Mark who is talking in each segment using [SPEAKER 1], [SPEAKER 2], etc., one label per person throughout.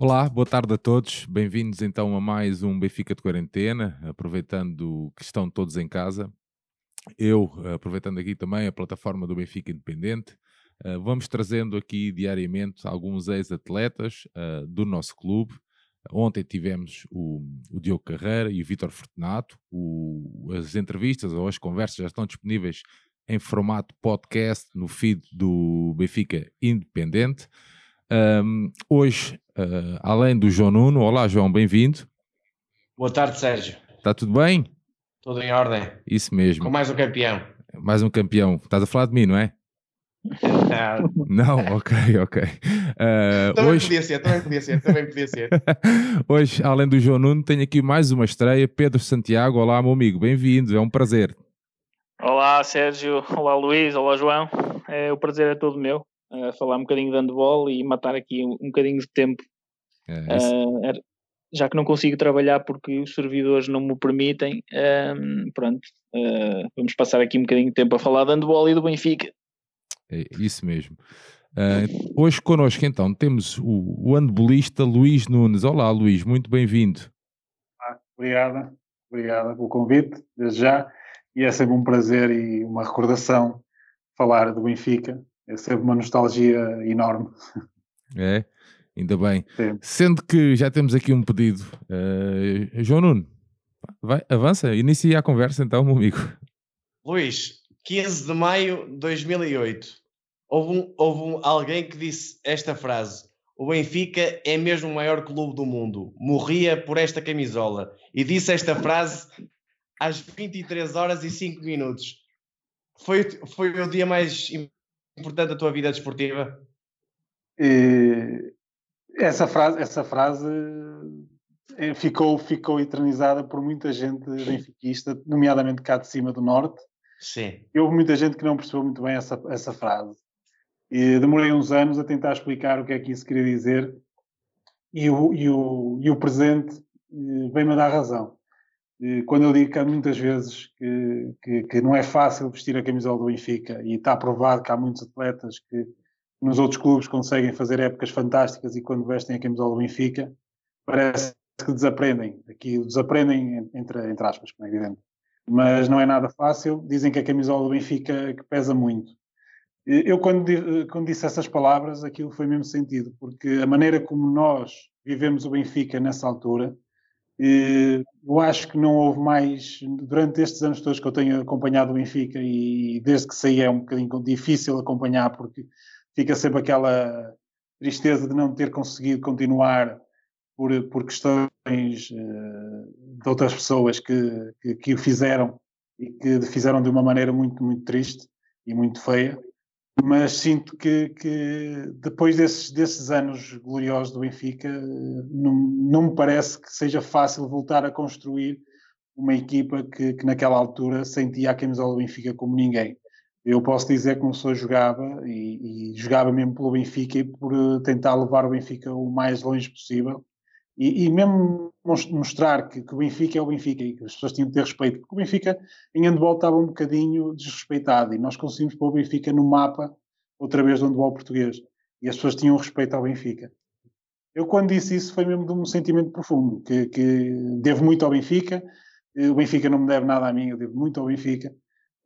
[SPEAKER 1] Olá, boa tarde a todos. Bem-vindos então a mais um Benfica de Quarentena, aproveitando que estão todos em casa. Eu, aproveitando aqui também a plataforma do Benfica Independente, eh, vamos trazendo aqui diariamente alguns ex-atletas uh, do nosso clube. Ontem tivemos o, o Diogo Carreira e o Vítor Fortunato. O, as entrevistas ou as conversas já estão disponíveis em formato podcast no feed do Benfica Independente. Um, hoje, uh, além do João Nuno, olá João, bem-vindo.
[SPEAKER 2] Boa tarde, Sérgio.
[SPEAKER 1] Está tudo bem?
[SPEAKER 2] Tudo em ordem.
[SPEAKER 1] Isso mesmo.
[SPEAKER 2] Com mais um campeão.
[SPEAKER 1] Mais um campeão. Estás a falar de mim, não é? Não, ok, ok.
[SPEAKER 2] Uh, também hoje... podia ser, também podia ser, também podia ser.
[SPEAKER 1] hoje, além do João Nuno, tenho aqui mais uma estreia, Pedro Santiago. Olá, meu amigo, bem-vindo, é um prazer.
[SPEAKER 3] Olá, Sérgio. Olá, Luís. Olá, João. É, o prazer é todo meu uh, falar um bocadinho de handball e matar aqui um, um bocadinho de tempo. É, uh, já que não consigo trabalhar porque os servidores não me permitem, um, pronto, uh, vamos passar aqui um bocadinho de tempo a falar de handball e do Benfica.
[SPEAKER 1] É isso mesmo. Uh, hoje connosco então temos o, o handbolista Luís Nunes. Olá Luís, muito bem-vindo.
[SPEAKER 4] Ah, obrigada, obrigada pelo convite, desde já. E é sempre um prazer e uma recordação falar do Benfica. É sempre uma nostalgia enorme.
[SPEAKER 1] É, ainda bem. Sim. Sendo que já temos aqui um pedido. Uh, João Nuno, vai, avança, inicia a conversa então, meu amigo.
[SPEAKER 2] Luís, 15 de maio de 2008, houve, um, houve um, alguém que disse esta frase: O Benfica é mesmo o maior clube do mundo, morria por esta camisola. E disse esta frase às 23 horas e 5 minutos. Foi, foi o dia mais importante da tua vida desportiva?
[SPEAKER 4] E essa frase, essa frase eh, ficou, ficou eternizada por muita gente benfiquista, nomeadamente cá de cima do Norte,
[SPEAKER 2] Sim.
[SPEAKER 4] E houve muita gente que não percebeu muito bem essa, essa frase. E demorei uns anos a tentar explicar o que é que isso queria dizer e o, e o, e o presente eh, vem-me dar razão. Quando eu digo que há muitas vezes que, que, que, não é fácil vestir a camisola do Benfica e está provado que há muitos atletas que nos outros clubes conseguem fazer épocas fantásticas e quando vestem a camisola do Benfica parece que desaprendem. Aqui desaprendem entre, entre aspas, como é evidente mas não é nada fácil. Dizem que a camisola do Benfica que pesa muito. Eu, quando, quando disse essas palavras, aquilo foi mesmo sentido, porque a maneira como nós vivemos o Benfica nessa altura, eu acho que não houve mais, durante estes anos todos que eu tenho acompanhado o Benfica, e desde que saí é um bocadinho difícil acompanhar, porque fica sempre aquela tristeza de não ter conseguido continuar por, por questões uh, de outras pessoas que, que, que, o fizeram e que fizeram de uma maneira muito, muito triste e muito feia. Mas sinto que, que depois desses, desses anos gloriosos do Benfica, não, não me parece que seja fácil voltar a construir uma equipa que, que naquela altura sentia a camisola do Benfica como ninguém. Eu posso dizer que começou jogava e, e, jogava mesmo pelo Benfica e por eh, tentar levar o Benfica o mais longe possível e, e mesmo mostrar que, que, o Benfica é o Benfica e que as pessoas tinham de ter respeito, porque o Benfica em handball estava um bocadinho desrespeitado e nós conseguimos pôr o Benfica no mapa outra vez do handball português e as pessoas tinham respeito ao Benfica. Eu quando disse isso foi mesmo de um sentimento profundo, que, que devo muito ao Benfica, o Benfica não me deve nada a mim, eu devo muito ao Benfica.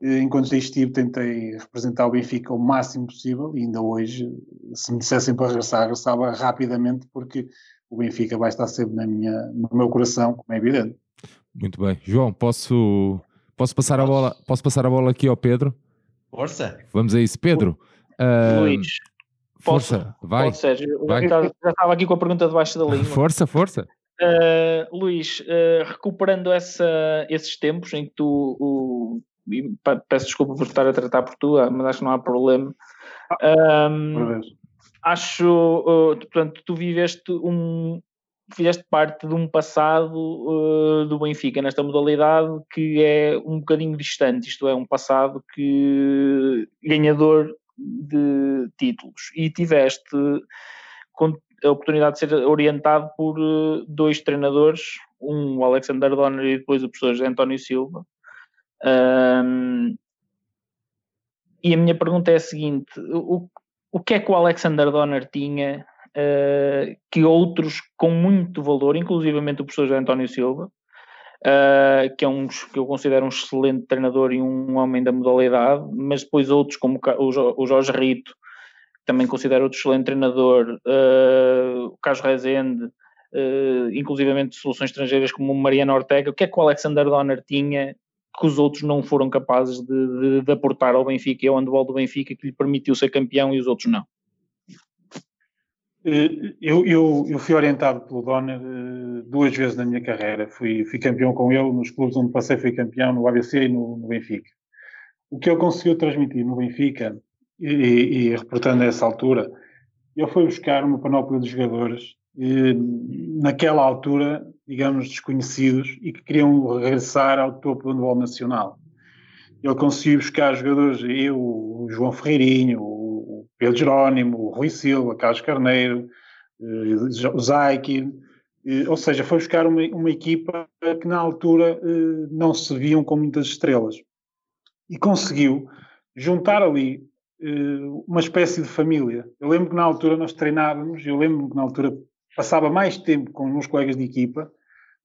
[SPEAKER 4] Enquanto estive, tentei representar o Benfica o máximo possível e ainda hoje, se me dissessem para regressar, regressava rapidamente porque o Benfica vai estar sempre na minha, no meu coração, como é evidente.
[SPEAKER 1] Muito bem. João, posso, posso, passar, a bola, posso passar a bola aqui ao Pedro?
[SPEAKER 2] Força.
[SPEAKER 1] Vamos a isso. Pedro.
[SPEAKER 3] Uh, Luís. Força, posso, vai. Pode, Sérgio. Vai. Já, já estava aqui com a pergunta debaixo da língua.
[SPEAKER 1] Força, força.
[SPEAKER 3] Uh, Luís, uh, recuperando essa, esses tempos em que tu, o, peço desculpa por estar a tratar por tu, mas acho que não há problema. Um, acho, uh, portanto, tu viveste um, fizeste parte de um passado uh, do Benfica nesta modalidade que é um bocadinho distante, isto é, um passado que ganhador de títulos e tiveste a oportunidade de ser orientado por uh, dois treinadores, um o Alexander Donner e depois o professor António Silva. Um, e a minha pergunta é a seguinte: o, o que é que o Alexander Donner tinha uh, que outros com muito valor, inclusivamente o professor António Silva, uh, que é um que eu considero um excelente treinador e um homem da modalidade, mas depois outros como o Jorge Rito, também considero outro excelente treinador, uh, o Carlos Rezende, uh, inclusivamente soluções estrangeiras como o Mariano Ortega, o que é que o Alexander Donner tinha que os outros não foram capazes de, de, de aportar ao Benfica e ao handball do Benfica que lhe permitiu ser campeão e os outros não?
[SPEAKER 4] Eh, eu, eu, eu, fui orientado pelo Donner eh, duas vezes na minha carreira. Fui, fui campeão com ele nos clubes onde passei, fui campeão no ABC e no, no Benfica. O que ele conseguiu transmitir no Benfica, e, e, e reportando a essa altura, ele foi buscar uma panóplia de jogadores, e, naquela altura, digamos, desconhecidos, e que queriam regressar ao topo do handball nacional. Ele conseguiu buscar jogadores, eu, o João Ferreirinho, Pedro Jerónimo, o Rui Silva, Carlos Carneiro, eh, o Zaiki, eh, ou seja, foi buscar uma, uma equipa que na altura eh, não se viam com muitas estrelas. E conseguiu juntar ali uma espécie de família. Eu lembro que na altura nós treinávamos, eu lembro que na altura passava mais tempo com os meus colegas de equipa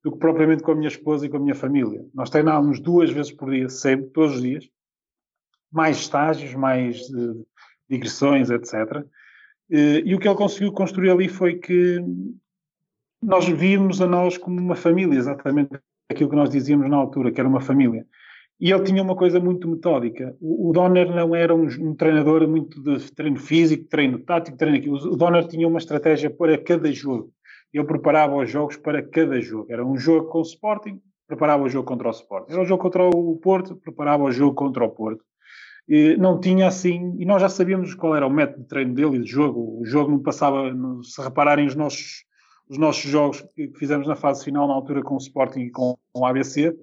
[SPEAKER 4] do que propriamente com a minha esposa e com a minha família. Nós treinávamos duas vezes por dia, sempre, todos os dias. Mais estágios, mais digressões, etc. E o que ele conseguiu construir ali foi que nós víamos a nós como uma família, exatamente aquilo que nós dizíamos na altura, que era uma família. E ele tinha uma coisa muito metódica. O, Donner não era um, um, treinador muito de treino físico, treino tático, treino aquilo. O Donner tinha uma estratégia para cada jogo. Ele preparava os jogos para cada jogo. Era um jogo com o Sporting, preparava o jogo contra o Sporting. Era um jogo contra o Porto, preparava o jogo contra o Porto não tinha assim, e nós já sabíamos qual era o método de treino dele e de jogo. O jogo não passava, se repararem os nossos, os nossos jogos que fizemos na fase final, na altura com o Sporting e com o ABC,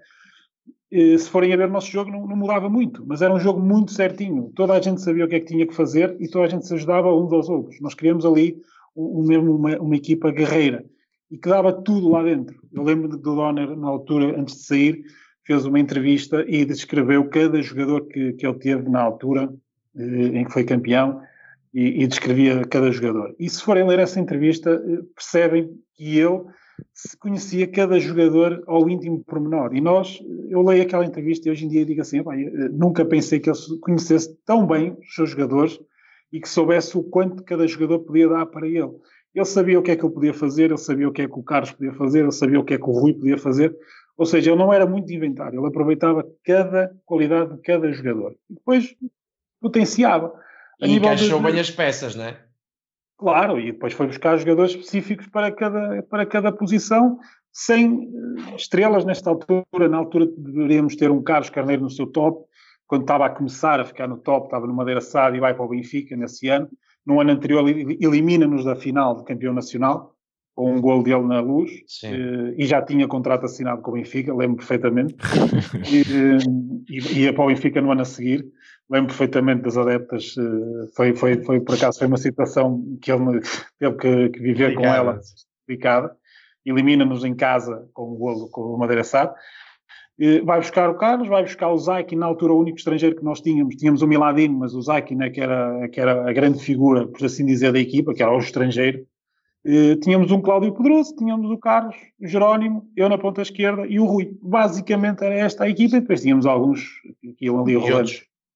[SPEAKER 4] se forem a ver o nosso jogo, não, não, mudava muito, mas era um jogo muito certinho. Toda a gente sabia o que é que tinha que fazer e toda a gente se ajudava uns aos outros. Nós queríamos ali o, mesmo uma, uma, equipa guerreira e que dava tudo lá dentro. Eu lembro do Donner, na altura, antes de sair, fez uma entrevista e descreveu cada jogador que, que ele teve na altura eh, em que foi campeão e, e, descrevia cada jogador. E se forem ler essa entrevista, eh, percebem que ele conhecia cada jogador ao íntimo pormenor. E nós, eu leio aquela entrevista e hoje em dia digo assim, nunca pensei que ele conhecesse tão bem os seus jogadores e que soubesse o quanto cada jogador podia dar para ele. Ele sabia o que é que ele podia fazer, ele sabia o que é que o Carlos podia fazer, ele sabia o que é que o Rui podia fazer, ou seja, ele não era muito inventário, ele aproveitava cada qualidade de cada jogador. E depois potenciava.
[SPEAKER 2] A e encaixou de... bem as peças, não é?
[SPEAKER 4] Claro, e depois foi buscar jogadores específicos para cada, para cada posição, sem eh, estrelas nesta altura. Na altura deveríamos ter um Carlos Carneiro no seu top, quando estava a começar a ficar no top, estava no Madeira Sá e vai para o Benfica nesse ano. No ano anterior elimina-nos da final de campeão nacional com um gol dele na luz uh, e já tinha contrato assinado com o Benfica, lembro perfeitamente. e, uh, e, ia para o Benfica no ano a seguir. Lembro perfeitamente das adeptas. Uh, foi, foi, foi, por acaso, foi uma situação que ele teve que, que viver com ela, complicada. Elimina-nos em casa com o golo com o Madeira Sá. vai buscar o Carlos, vai buscar o Zaikin, na altura o único estrangeiro que nós tínhamos, tínhamos o Miladino, mas o Zaikin é que era, que era a grande figura, por assim dizer, da equipa, que era o estrangeiro, Uh, tínhamos um Cláudio Pedroso, tínhamos o Carlos, o Jerónimo, eu na ponta esquerda e o Rui. Basicamente era esta a equipa e depois tínhamos alguns que iam ali rolando.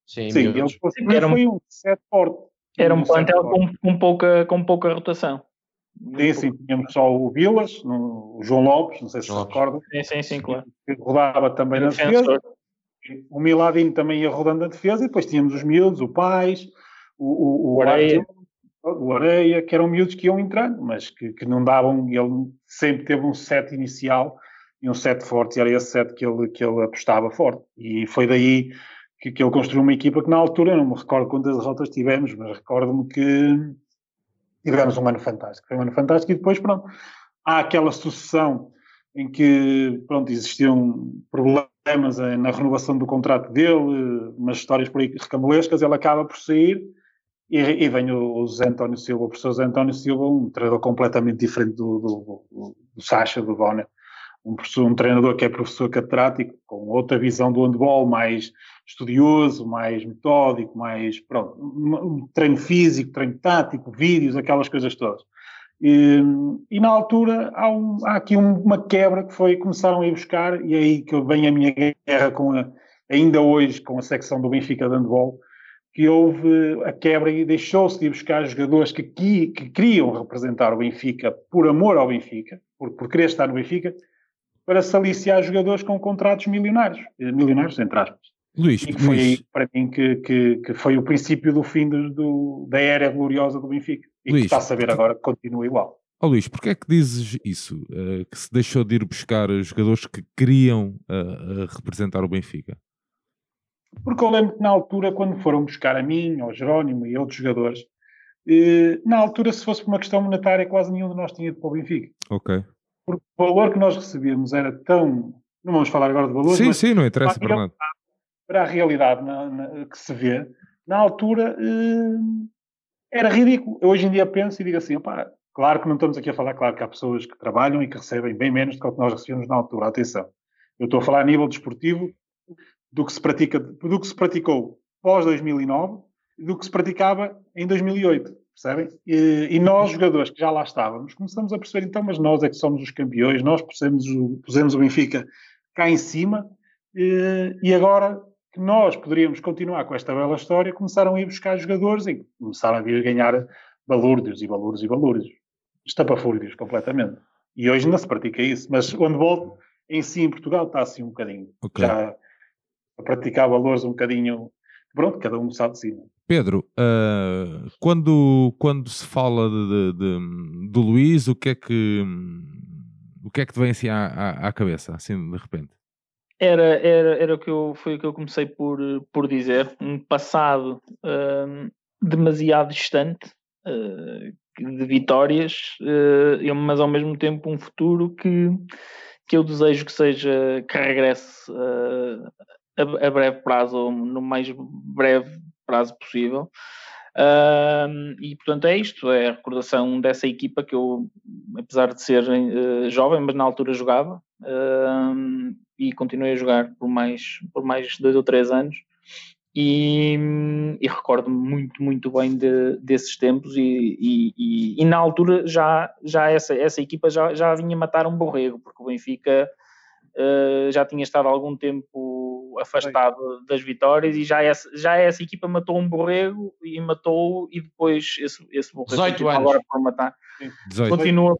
[SPEAKER 2] Sim, Sim
[SPEAKER 4] eles um, foi um set forte.
[SPEAKER 3] Era um, um plantel com, com, pouca, com pouca rotação.
[SPEAKER 4] Sim, sim, tínhamos só o Vilas, o João Lopes, não sei se se recordam.
[SPEAKER 3] Sim, sim, sim, claro.
[SPEAKER 4] Que rodava também na defesa. O Miladinho também ia rodando na defesa e depois tínhamos os miúdos, o Pais, o, o, o, o Areia o Areia, que eram miúdos que iam entrando, mas que, que não davam, ele sempre teve um set inicial e um set forte, e era esse set que ele, que ele apostava forte. E foi daí que, que ele construiu uma equipa que na altura, não me recordo quantas derrotas tivemos, mas recordo-me que tivemos um ano fantástico. Foi um ano fantástico e depois, pronto, há aquela sucessão em que, pronto, existiam problemas na renovação do contrato dele, umas histórias por aí recambulescas, ele acaba por sair e, e vem o, o António Silva, o professor Zé António Silva, um treinador completamente diferente do, do, do, do Sacha, do Bonner. Um, um treinador que é professor catedrático, com outra visão do handball, mais estudioso, mais metódico, mais, pronto, treino físico, treino tático, vídeos, aquelas coisas todas. E, e na altura há, um, há aqui um, uma quebra que foi, começaram a ir buscar, e é aí que vem a minha guerra com a, ainda hoje com a secção do Benfica de handball, que houve a quebra e deixou-se de ir buscar jogadores que, que, que, queriam representar o Benfica por amor ao Benfica, por, por querer estar no Benfica, para se aliciar jogadores com contratos milionários, eh, milionários entre aspas.
[SPEAKER 1] Luís,
[SPEAKER 4] e que foi aí, para mim, que, que, que, foi o princípio do fim do, do, da era gloriosa do Benfica. E Luís, que está a saber agora que continua igual.
[SPEAKER 1] Oh, Luís, porquê é que dizes isso? Uh, que se deixou de ir buscar jogadores que queriam uh, uh, representar o Benfica?
[SPEAKER 4] Porque eu lembro que na altura, quando foram buscar a mim, ao Jerónimo e outros jogadores, na altura, se fosse por uma questão monetária, quase nenhum de nós tinha ido para o Benfica.
[SPEAKER 1] Ok.
[SPEAKER 4] Porque o valor que nós recebíamos era tão. Não vamos falar agora de valores.
[SPEAKER 1] Sim, sim, não interessa
[SPEAKER 4] para
[SPEAKER 1] nada.
[SPEAKER 4] Para a realidade na, na, que se vê, na altura era ridículo. Eu hoje em dia penso e digo assim: opá, claro que não estamos aqui a falar, claro que há pessoas que trabalham e que recebem bem menos do que nós recebemos na altura. Atenção. Eu estou a falar a nível desportivo, do que se, pratica, do que se praticou pós 2009 e do que se praticava em 2008, percebem? E, e, nós, jogadores que já lá estávamos, começamos a perceber então, mas nós é que somos os campeões, nós pusemos o, pusemos o Benfica cá em cima e, agora que nós poderíamos continuar com esta bela história, começaram a ir buscar jogadores e começaram a vir ganhar balúrdios e balúrdios e balúrdios. Estapafúrdios, completamente. E hoje ainda se pratica isso, mas o handball em si em Portugal está assim um bocadinho. Okay. Já a praticar valores um bocadinho. Pronto, cada um sabe de si.
[SPEAKER 1] Pedro, uh, quando, quando se fala de, de, de, do Luís, o que é que o que é que te vem assim à, à, à cabeça, assim de repente?
[SPEAKER 3] Era, era, era o que eu, foi o que eu comecei por, por dizer, um passado uh, demasiado distante uh, de vitórias, uh, mas ao mesmo tempo um futuro que, que eu desejo que seja que regresse a, a breve prazo, no mais breve prazo possível. Uh, e portanto é isto, é a recordação dessa equipa que eu, apesar de ser uh, jovem, mas na altura jogava uh, e continuei a jogar por mais, por mais dois ou três anos e, e recordo-me muito, muito bem de, desses tempos e, e, e, na altura já, já essa, essa equipa já, já vinha matar um borrego, porque o Benfica uh, já tinha estado algum tempo afastado das vitórias e já essa, já essa equipa matou um borrego e matou e depois esse, esse borrego
[SPEAKER 2] 18 anos.
[SPEAKER 3] agora por matar. 18. Continua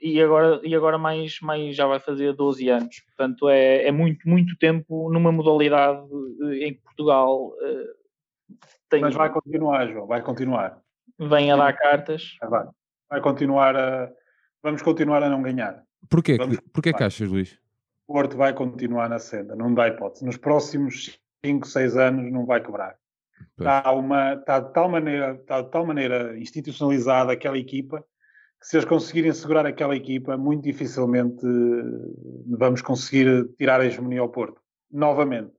[SPEAKER 3] e agora, e agora mais, mais já vai fazer 12 anos. Portanto, é, é muito, muito tempo numa modalidade em que Portugal uh, tem.
[SPEAKER 4] Mas vai continuar, João, vai continuar.
[SPEAKER 3] Vem a dar cartas.
[SPEAKER 4] Vai, vai continuar a. Vamos continuar a não ganhar.
[SPEAKER 1] Porquê, Porquê que achas, Luís?
[SPEAKER 4] O Porto vai continuar na senda, não dá hipótese. Nos próximos 5, 6 anos não vai quebrar. Está, uma, está, de tal maneira, está de tal maneira institucionalizada aquela equipa que se eles conseguirem segurar aquela equipa, muito dificilmente eh, vamos conseguir tirar a hegemonia ao Porto. Novamente.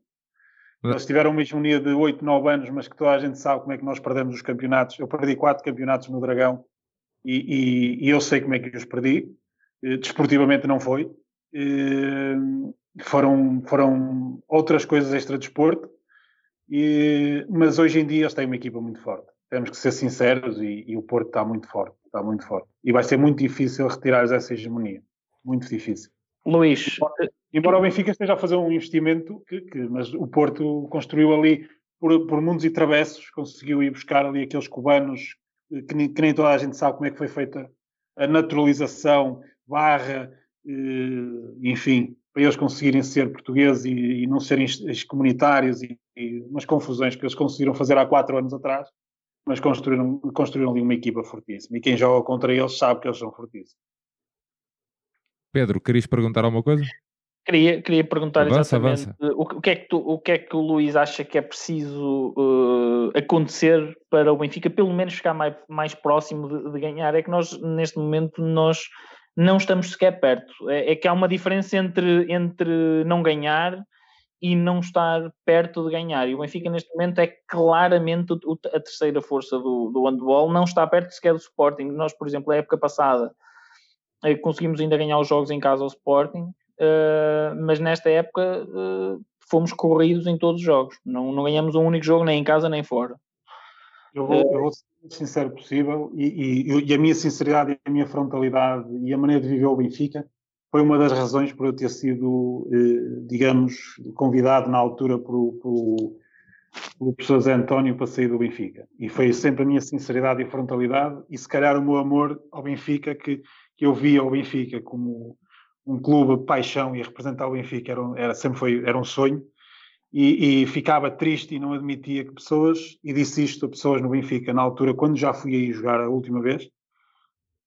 [SPEAKER 4] Eles tiveram uma hegemonia de 8, 9 anos, mas que toda a gente sabe como é que nós perdemos os campeonatos. Eu perdi 4 campeonatos no Dragão e, e, e eu sei como é que os perdi. Eh, desportivamente não foi, foram, foram outras coisas extra-desporto, e, mas hoje em dia eles têm uma equipa muito forte. Temos que ser sinceros e, e, o Porto está muito forte, está muito forte. E vai ser muito difícil retirar essa hegemonia. Muito difícil.
[SPEAKER 3] Luís.
[SPEAKER 4] Embora, embora o Benfica esteja a fazer um investimento, que, que mas o Porto construiu ali por, por mundos e travessos, conseguiu ir buscar ali aqueles cubanos que nem, que nem toda a gente sabe como é que foi feita a naturalização barra eh, enfim, para eles conseguirem ser portugueses e, e não serem excomunitários e, e umas confusões que eles conseguiram fazer há quatro anos atrás, mas construíram, construíram ali uma equipa fortíssima. E quem joga contra eles sabe que eles são fortíssimos.
[SPEAKER 1] Pedro, querias perguntar alguma coisa?
[SPEAKER 3] Queria, queria perguntar avança, exatamente avança. O, o, que é que tu, o que é que o Luís acha que é preciso uh, acontecer para o Benfica pelo menos ficar mais, mais próximo de, de, ganhar. É que nós, neste momento, nós não estamos sequer perto. É, é, que há uma diferença entre, entre não ganhar e não estar perto de ganhar. E o Benfica, neste momento, é claramente a terceira força do, do handball, não está perto sequer do Sporting. Nós, por exemplo, a época passada, eh, conseguimos ainda ganhar os jogos em casa ao Sporting, uh, mas nesta época uh, fomos corridos em todos os jogos. Não, não ganhamos um único jogo, nem em casa nem fora.
[SPEAKER 4] Eu vou, eu vou ser o mais sincero possível e, e, e, a minha sinceridade e a minha frontalidade e a maneira de viver o Benfica foi uma das razões por eu ter sido, eh, digamos, convidado na altura pelo, pelo, pelo professor Zé António para sair do Benfica. E foi sempre a minha sinceridade e frontalidade e se calhar o meu amor ao Benfica que, que eu via o Benfica como um clube de paixão e representar o Benfica era, era sempre foi, era um sonho e, e, ficava triste e não admitia que pessoas, e disse isto a pessoas no Benfica na altura, quando já fui aí jogar a última vez,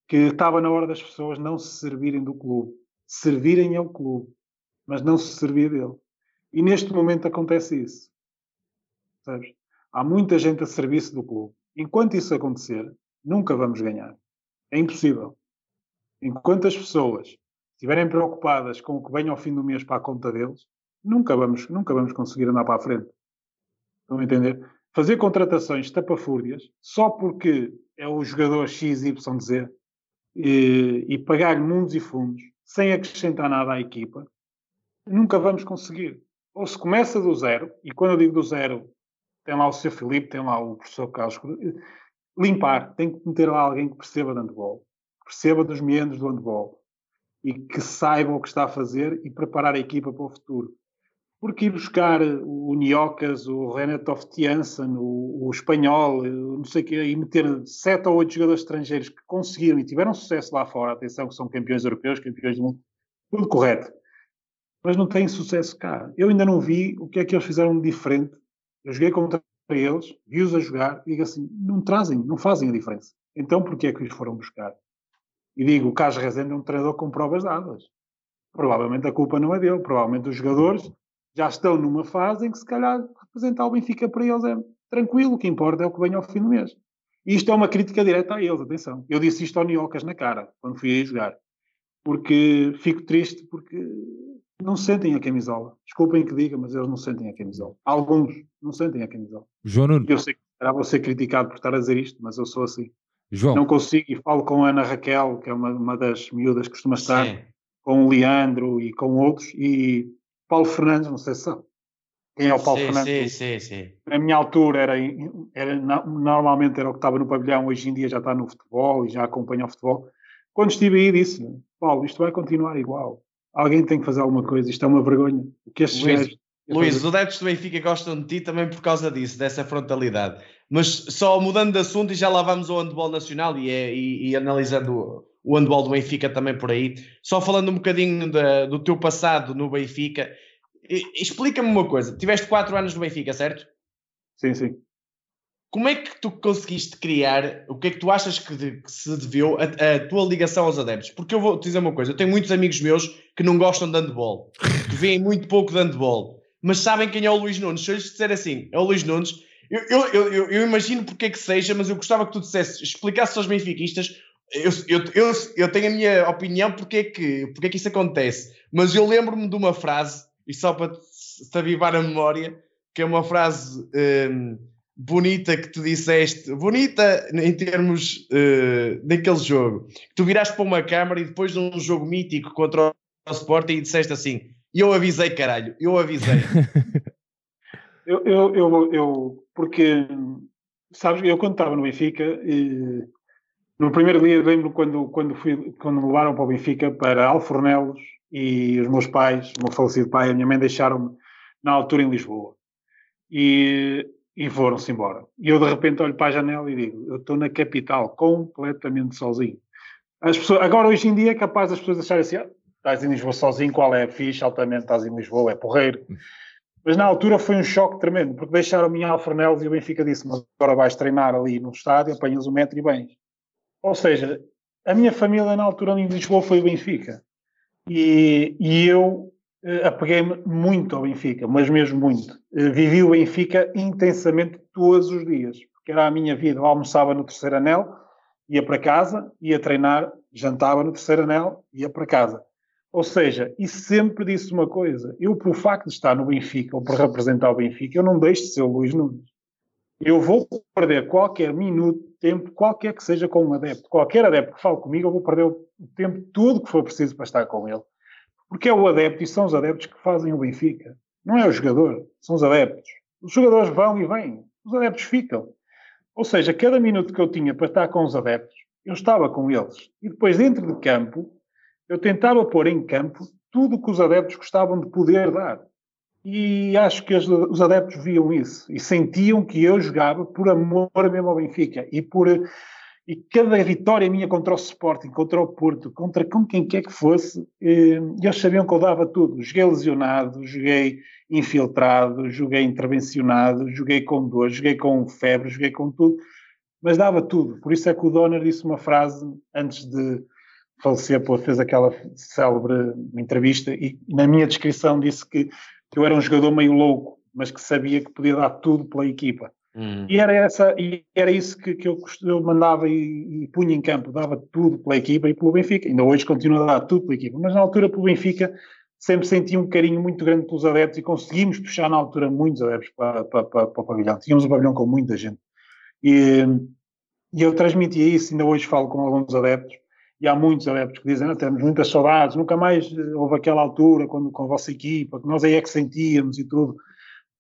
[SPEAKER 4] que estava na hora das pessoas não se servirem do clube, servirem ao clube, mas não se servir dele. E neste momento acontece isso. Sabes? Há muita gente a serviço do clube. Enquanto isso acontecer, nunca vamos ganhar. É impossível. Enquanto as pessoas estiverem preocupadas com o que vem ao fim do mês para a conta deles, nunca vamos, nunca vamos conseguir andar para a frente. Estão a entender? Fazer contratações tapafúrdias só porque é o jogador XYZ e, e pagar mundos e fundos sem acrescentar nada à equipa, nunca vamos conseguir. Ou se começa do zero, e quando eu digo do zero, tem lá o seu Filipe, tem lá o professor Carlos, limpar, tem que meter lá alguém que perceba de handball, perceba dos meandros do handball e que saiba o que está a fazer e preparar a equipa para o futuro. Porque ir buscar o Niocas, o Renato Tiansen, o, o espanhol, não sei o quê, e meter sete ou oito jogadores estrangeiros que conseguiram e tiveram sucesso lá fora, atenção que são campeões europeus, campeões do mundo, tudo correto. Mas não têm sucesso cá. Eu ainda não vi o que é que eles fizeram de diferente. Eu joguei contra eles, vi-os a jogar e digo assim, não trazem, não fazem a diferença. Então porquê é que os foram buscar? E digo, o Carlos Rezende é um treinador com provas dadas. Provavelmente a culpa não é dele, provavelmente os jogadores já estão numa fase em que se calhar representar o Benfica para eles é tranquilo, o que importa é o que vem ao fim do mês. E isto é uma crítica direta a eles, atenção. Eu disse isto ao Niocas na cara, quando fui aí jogar. Porque fico triste porque não sentem a camisola. Desculpem que diga, mas eles não sentem a camisola. Alguns não sentem a camisola.
[SPEAKER 1] João Nuno.
[SPEAKER 4] Eu sei que será vou ser criticado por estar a dizer isto, mas eu sou assim.
[SPEAKER 1] João.
[SPEAKER 4] Não consigo, e falo com a Ana Raquel, que é uma, uma das miúdas que costuma estar, Sim. com o Leandro e com outros, e Paulo Fernandes, não sei se sabe. Quem é o Paulo
[SPEAKER 2] sim,
[SPEAKER 4] Fernandes?
[SPEAKER 2] Sim, sim, sim.
[SPEAKER 4] Na minha altura, era, era, normalmente era o que estava no pavilhão, hoje em dia já está no futebol e já acompanha o futebol. Quando estive aí, disse: Paulo, isto vai continuar igual. Alguém tem que fazer alguma coisa, isto é uma vergonha. O que estes
[SPEAKER 2] Luís, Luís os adeptos do Benfica gostam de ti também por causa disso, dessa frontalidade. Mas só mudando de assunto e já lá vamos ao handball nacional e, é, e, e analisando o handball do Benfica também por aí. Só falando um bocadinho da, do teu passado no Benfica, explica-me uma coisa. Tiveste 4 anos no Benfica, certo?
[SPEAKER 4] Sim, sim.
[SPEAKER 2] Como é que tu conseguiste criar, o que é que tu achas que, de, que se deveu a, a, tua ligação aos adeptos? Porque eu vou te dizer uma coisa, eu tenho muitos amigos meus que não gostam de handball, que veem muito pouco de handball, mas sabem quem é o Luís Nunes. Se eu lhes disser assim, é o Luís Nunes, eu, eu, eu, eu imagino porque é que seja, mas eu gostava que tu dissesse, explicasses aos benfiquistas eu, eu, eu, eu, tenho a minha opinião porque é, que, porque é que isso acontece, mas eu lembro-me de uma frase, e só para te avivar a memória, que é uma frase um, bonita que tu disseste, bonita em termos uh, daquele jogo, que tu viraste para uma câmara e depois de um jogo mítico contra o Sporting e disseste assim, eu avisei caralho, eu avisei.
[SPEAKER 4] eu, eu, eu, eu, porque, sabes, eu quando estava no Benfica... E no primeiro dia, lembro quando, quando, fui, quando me levaram para o Benfica para Alfornelos e os meus pais, o meu falecido pai e a minha mãe deixaram-me na altura em Lisboa. E, e foram-se embora. E eu de repente olho para a janela e digo: Eu estou na capital, completamente sozinho. As pessoas, agora, hoje em dia, é capaz das pessoas acharem assim: ah, estás em Lisboa sozinho, qual é a ficha? Altamente estás em Lisboa, é porreiro. Mas na altura foi um choque tremendo, porque deixaram-me em Alfornelos e o Benfica disse: Mas agora vais treinar ali no estádio, apanhas o metro e bens. Ou seja, a minha família na altura em Lisboa foi o Benfica. E, e eu uh, apeguei-me muito ao Benfica, mas mesmo muito. Uh, vivi o Benfica intensamente todos os dias, porque era a minha vida. Eu almoçava no terceiro anel, ia para casa, ia treinar, jantava no terceiro anel, ia para casa. Ou seja, e sempre disse uma coisa: eu, por facto de estar no Benfica ou por representar o Benfica, eu não deixo de ser o Luís Nunes. Eu vou perder qualquer minuto, tempo, qualquer que seja com um adepto. Qualquer adepto que fale comigo, eu vou perder o tempo todo que for preciso para estar com ele. Porque é o adepto e são os adeptos que fazem o Benfica. Não é o jogador, são os adeptos. Os jogadores vão e vêm, os adeptos ficam. Ou seja, cada minuto que eu tinha para estar com os adeptos, eu estava com eles. E depois, dentro de campo, eu tentava pôr em campo tudo o que os adeptos gostavam de poder dar. E acho que os adeptos viam isso e sentiam que eu jogava por amor mesmo ao Benfica e por e cada vitória minha contra o Sporting, contra o Porto, contra com quem quer que fosse, eh, eles sabiam que eu dava tudo. Joguei lesionado, joguei infiltrado, joguei intervencionado, joguei com dor, joguei com febre, joguei com tudo, mas dava tudo. Por isso é que o Donner disse uma frase antes de falecer, pô, fez aquela célebre entrevista e na minha descrição disse que, que eu era um jogador meio louco, mas que sabia que podia dar tudo pela equipa. Hum. E era, essa, e era isso que, que eu, eu mandava e, e, punha em campo, dava tudo pela equipa e pelo Benfica. Ainda hoje continuo a dar tudo pela equipa, mas na altura pelo Benfica sempre senti um carinho muito grande pelos adeptos e conseguimos puxar na altura muitos adeptos para, para, para, para o pavilhão. Tínhamos um pavilhão com muita gente. E, e eu transmitia isso, ainda hoje falo com alguns adeptos, e há muitos adeptos que dizem, temos muitas saudades, nunca mais houve aquela altura quando, com a vossa equipa, que nós aí é que sentíamos e tudo.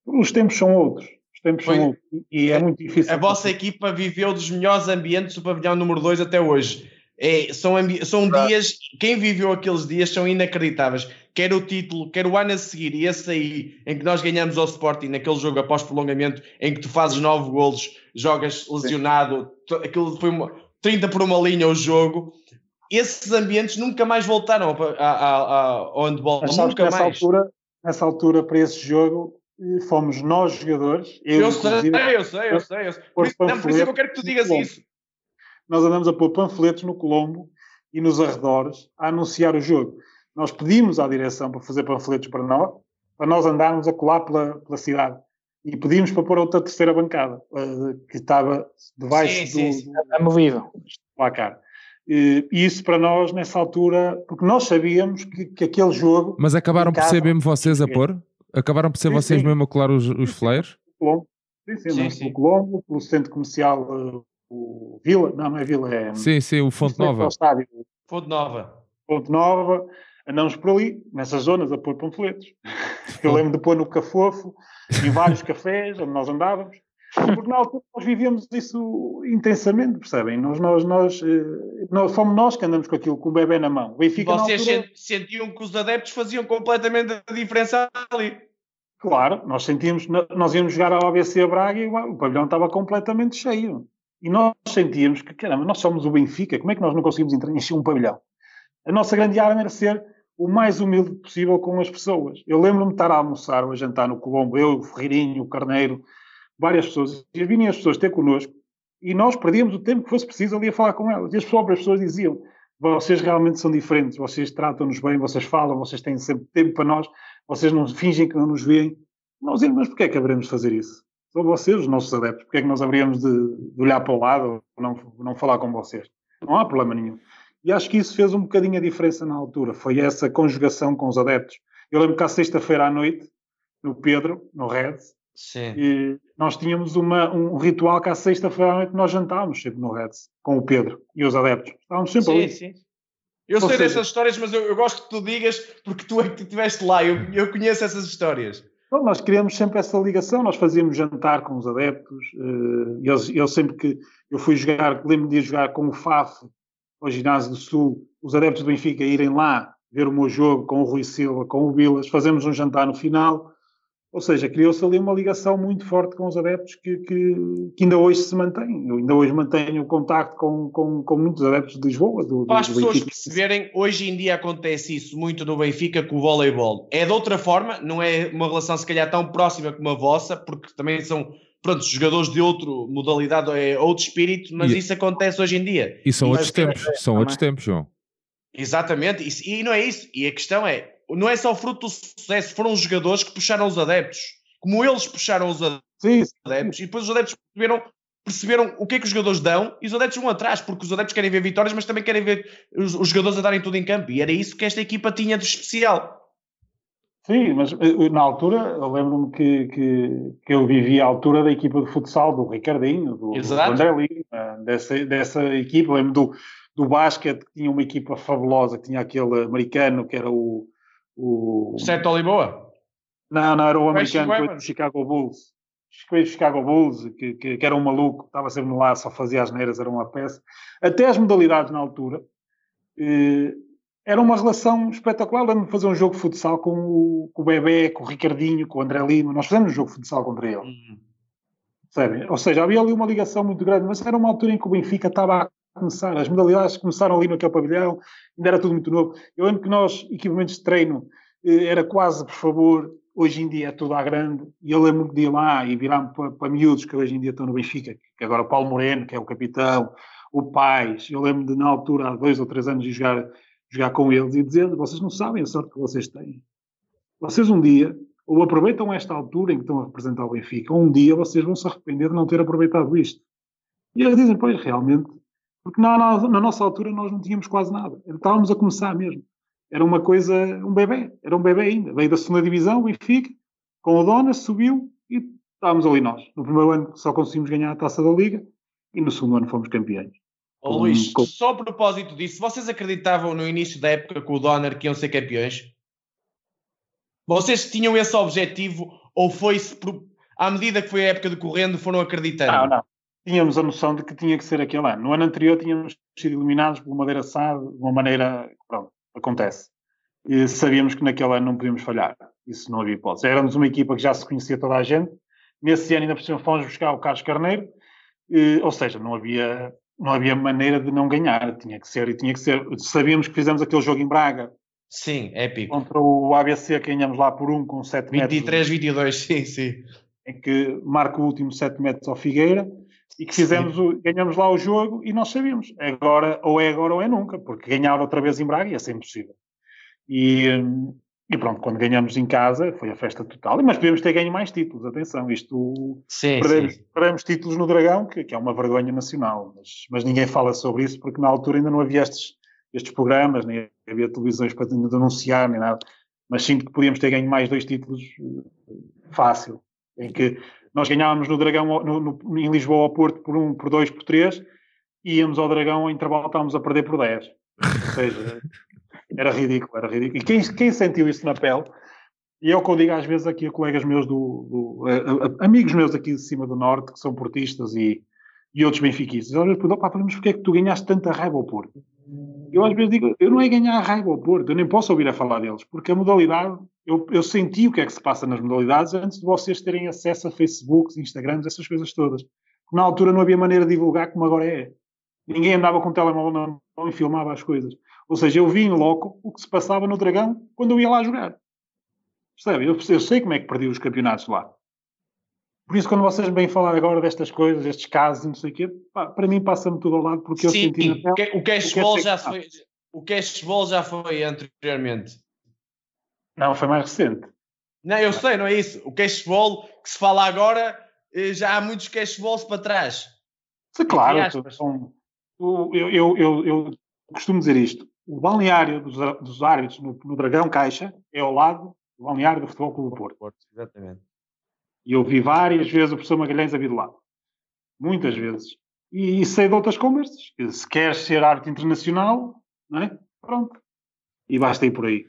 [SPEAKER 4] Os tempos são outros os tempos Foi, são e é muito difícil.
[SPEAKER 2] A vossa equipa viveu dos melhores ambientes do pavilhão número 2 até hoje. É, são são dias, quem viveu aqueles dias são inacreditáveis. Quer o título, quer o ano a seguir, e esse aí, em que nós ganhamos ao Sporting, naquele jogo após prolongamento, em que tu fazes nove golos, jogas lesionado, aquilo foi uma, 30 por uma linha o jogo. Esses ambientes nunca mais voltaram ao handball. nunca
[SPEAKER 4] nessa
[SPEAKER 2] mais.
[SPEAKER 4] Altura, nessa altura, para esse jogo, fomos nós jogadores.
[SPEAKER 2] Eu, eu sei, eu sei, eu sei, eu sei. Por, não, por isso eu quero que tu digas isso.
[SPEAKER 4] Nós andamos a pôr panfletos no Colombo e nos arredores a anunciar o jogo. Nós pedimos à direção para fazer panfletos para nós, para nós andarmos a colar pela, pela cidade. E pedimos para pôr outra terceira bancada, uh, que estava debaixo sim, do, sim,
[SPEAKER 3] amovível.
[SPEAKER 4] placar. E isso para nós, nessa altura, porque nós sabíamos que, que aquele jogo.
[SPEAKER 1] Mas acabaram por ser mesmo vocês a pôr? Acabaram por ser sim, vocês sim. mesmo a colar os, os flares?
[SPEAKER 4] Sim, sim, sim, sim. pelo Colombo, pelo centro comercial, uh, o Vila, não, não é Vila, é.
[SPEAKER 1] Sim, sim, o Fonte Nova. O
[SPEAKER 2] estádio. Fonte Nova.
[SPEAKER 4] Fonte Nova, andamos por ali, nessas zonas, a pôr panfletos. Eu lembro de pôr no Cafofo, em vários cafés onde nós andávamos, porque na altura nós vivíamos isso intensamente, percebem? Nós, nós, nós, eh, nós, fomos nós que andamos com aquilo, com o bebê na mão.
[SPEAKER 2] Benfica, Vocês na altura... sentiam que os adeptos faziam completamente a diferença ali.
[SPEAKER 4] Claro, nós sentíamos, nós íamos jogar ao ABC Braga e o pavilhão estava completamente cheio. E nós sentíamos que, caramba, nós somos o Benfica, como é que nós não conseguimos encher um pavilhão? A nossa grande arma era ser o mais humilde possível com as pessoas. Eu lembro-me de estar a almoçar ou a jantar no Colombo, eu, o Ferreirinho, o Carneiro, várias pessoas, e vinham as pessoas ter connosco, e nós perdíamos o tempo que fosse preciso ali a falar com elas. E as próprias pessoas diziam: vocês realmente são diferentes, vocês tratam-nos bem, vocês falam, vocês têm sempre tempo para nós, vocês não fingem que não nos veem. Nós dizemos, mas porquê é que haveremos fazer isso? São vocês os nossos adeptos, porquê é que nós haveríamos de, de olhar para o lado ou não, não falar com vocês? Não há problema nenhum. E acho que isso fez um bocadinho a diferença na altura, foi essa conjugação com os adeptos. Eu lembro que à sexta-feira à noite, no Pedro, no Reds,
[SPEAKER 2] Sim.
[SPEAKER 4] E nós tínhamos uma, um ritual que à sexta-feira à noite nós jantávamos sempre no Reds, com o Pedro e os adeptos. Estávamos sempre sim, ali. Sim.
[SPEAKER 2] Eu Ou sei seja, dessas histórias, mas eu, eu, gosto que tu digas porque tu é que estiveste lá, eu, eu conheço essas histórias.
[SPEAKER 4] Então, nós criamos sempre essa ligação, nós fazíamos jantar com os adeptos, uh, eles, eu sempre que eu fui jogar, lembro de ir jogar com o FAF ao Ginásio do Sul, os adeptos do Benfica irem lá ver o meu jogo com o Rui Silva, com o Vilas, fazemos um jantar no final, ou seja, criou-se ali uma ligação muito forte com os adeptos que, que, que, ainda hoje se mantém. Eu ainda hoje mantenho o contacto com, com, com muitos adeptos de Lisboa. Do,
[SPEAKER 2] Para as pessoas perceberem, hoje em dia acontece isso muito no Benfica com o voleibol. É de outra forma, não é uma relação se calhar tão próxima como a vossa, porque também são pronto, jogadores de outra modalidade, é outro espírito, mas e, isso acontece hoje em dia.
[SPEAKER 1] E são outros tempos, é, são outros tempos, João.
[SPEAKER 2] Exatamente, e, e não é isso. E a questão é, não é só fruto do sucesso, foram os jogadores que puxaram os adeptos. Como eles puxaram os adeptos, sim. e depois os adeptos perceberam, perceberam o que é que os jogadores dão e os adeptos vão atrás, porque os adeptos querem ver vitórias, mas também querem ver os, os jogadores a darem tudo em campo. E era isso que esta equipa tinha de especial.
[SPEAKER 4] Sim, mas eh, na altura eu lembro-me que, que, que, eu vivi a altura da equipa de futsal do Ricardinho, do, do André Lima, dessa, dessa equipa. Lembro do, do basquete, que tinha uma equipa fabulosa, que tinha aquele americano que era o, o...
[SPEAKER 2] Sete Oliboa?
[SPEAKER 4] Não, não, era o americano que do Chicago Bulls. Chicago Bulls, que, que, que, era um maluco, estava sempre lá, só fazia as neiras, era uma peça. Até as modalidades na altura, eh, era uma relação espetacular. Lembro-me de fazer um jogo de futsal com o, com o Bebé, com o Ricardinho, com o André Lima. Nós fizemos um jogo de futsal contra ele. Uhum. Ou seja, havia ali uma ligação muito grande, mas era uma altura em que o Benfica estava a começar. As modalidades começaram ali naquele pavilhão, ainda era tudo muito novo. Eu lembro que nós, equipamentos de treino, eh, era quase, por favor, hoje em dia é tudo à grande. E eu lembro de ir lá e virar-me para, para miúdos que hoje em dia estão no Benfica, que agora o Paulo Moreno, que é o capitão, o Pais. Eu lembro de, na altura, há dois ou três anos, de jogar, jogar com eles e dizendo: vocês não sabem a sorte que vocês têm. Vocês um dia, ou aproveitam esta altura em que estão a representar o Benfica, ou um dia vocês vão se arrepender de não ter aproveitado isto. E eles dizem: pois, realmente, porque na, na, na nossa altura nós não tínhamos quase nada. Estávamos a começar mesmo. Era uma coisa, um bebê, era um bebê ainda. Veio da segunda divisão, o Benfica, com o Donas, subiu e estávamos ali nós. No primeiro ano só conseguimos ganhar a taça da Liga e no segundo ano fomos campeões.
[SPEAKER 2] Oh, Luís, com... só a propósito disso, vocês acreditavam no início da época com o Donner que iam ser campeões? Vocês tinham esse objetivo ou foi-se à medida que foi a época decorrendo foram acreditando?
[SPEAKER 4] Não, não. Tínhamos a noção de que tinha que ser aquele ano. No ano anterior tínhamos sido eliminados por Madeira Sá de uma maneira, pronto, acontece. E sabíamos que naquele ano não podíamos falhar. Isso não havia hipótese. Éramos uma equipa que já se conhecia toda a gente. Nesse ano ainda por cima fomos buscar o Carlos Carneiro, e, ou seja, não havia, não havia maneira de não ganhar, tinha que ser, e tinha que ser. Sabíamos que fizemos aquele jogo em Braga.
[SPEAKER 2] Sim, épico.
[SPEAKER 4] Contra o ABC, que ganhamos lá por um com 7
[SPEAKER 2] metros. 23, 22, sim, sim.
[SPEAKER 4] Em que marca o último 7 metros ao Figueira e que fizemos o, ganhamos lá o jogo e nós sabíamos, agora ou é agora ou é nunca, porque ganhar outra vez em Braga ia ser impossível. E, e pronto, quando ganhamos em casa foi a festa total. Mas podemos ter ganho mais títulos, atenção. Isto
[SPEAKER 2] sim,
[SPEAKER 4] perdemos,
[SPEAKER 2] sim.
[SPEAKER 4] perdemos títulos no Dragão, que, que, é uma vergonha nacional. Mas, mas, ninguém fala sobre isso porque na altura ainda não havia estes, estes programas, nem havia televisões para denunciar, nem nada. Mas sinto que podíamos ter ganho mais dois títulos eh, fácil. Em que nós ganhávamos no Dragão no, no, em Lisboa ao Porto por um, por dois, por três, e íamos ao Dragão ao intervalo estávamos a perder por dez. Ou seja, era ridículo, era ridículo. E quem, quem sentiu isso na pele, e é o que eu digo às vezes aqui a colegas meus do, do a, a, amigos meus aqui de cima do Norte, que são portistas e, e outros benfiquistas, vezes perguntam, pá, mas porquê é que tu ganhaste tanta raiva ao Porto? Eu às vezes digo, eu não é ganhar raiva ao Porto, eu nem posso ouvir a falar deles, porque a modalidade, eu, eu senti o que é que se passa nas modalidades antes de vocês terem acesso a Facebooks, Instagrams, essas coisas todas. Na altura não havia maneira de divulgar como agora é. Ninguém andava com o telemóvel na mão e filmava as coisas. Ou seja, eu vi em loco o que se passava no Dragão quando eu ia lá jogar. Percebe? Eu, eu sei como é que perdi os campeonatos lá. Por isso, quando vocês vêm falar agora destas coisas, destes casos e não sei o quê, pá, para mim passa-me tudo ao lado porque eu
[SPEAKER 2] Sim,
[SPEAKER 4] senti
[SPEAKER 2] na pele. O cashball já foi. O cashball já foi anteriormente.
[SPEAKER 4] Não, foi mais recente.
[SPEAKER 2] Não, eu sei, não é isso. O cashball que se fala agora, eh, já há muitos cashballs para trás.
[SPEAKER 4] Sim, claro. São, eu, eu, eu, eu, costumo dizer isto. O balneário dos, dos árbitros no, no, Dragão Caixa é ao lado do balneário do Futebol Clube do Porto.
[SPEAKER 2] Porto. Exatamente.
[SPEAKER 4] E eu vi várias vezes o professor Magalhães a vir do lado. Muitas vezes. E, e sei de outras conversas. Que se queres ser arte internacional, não é? Pronto. E basta ir por aí.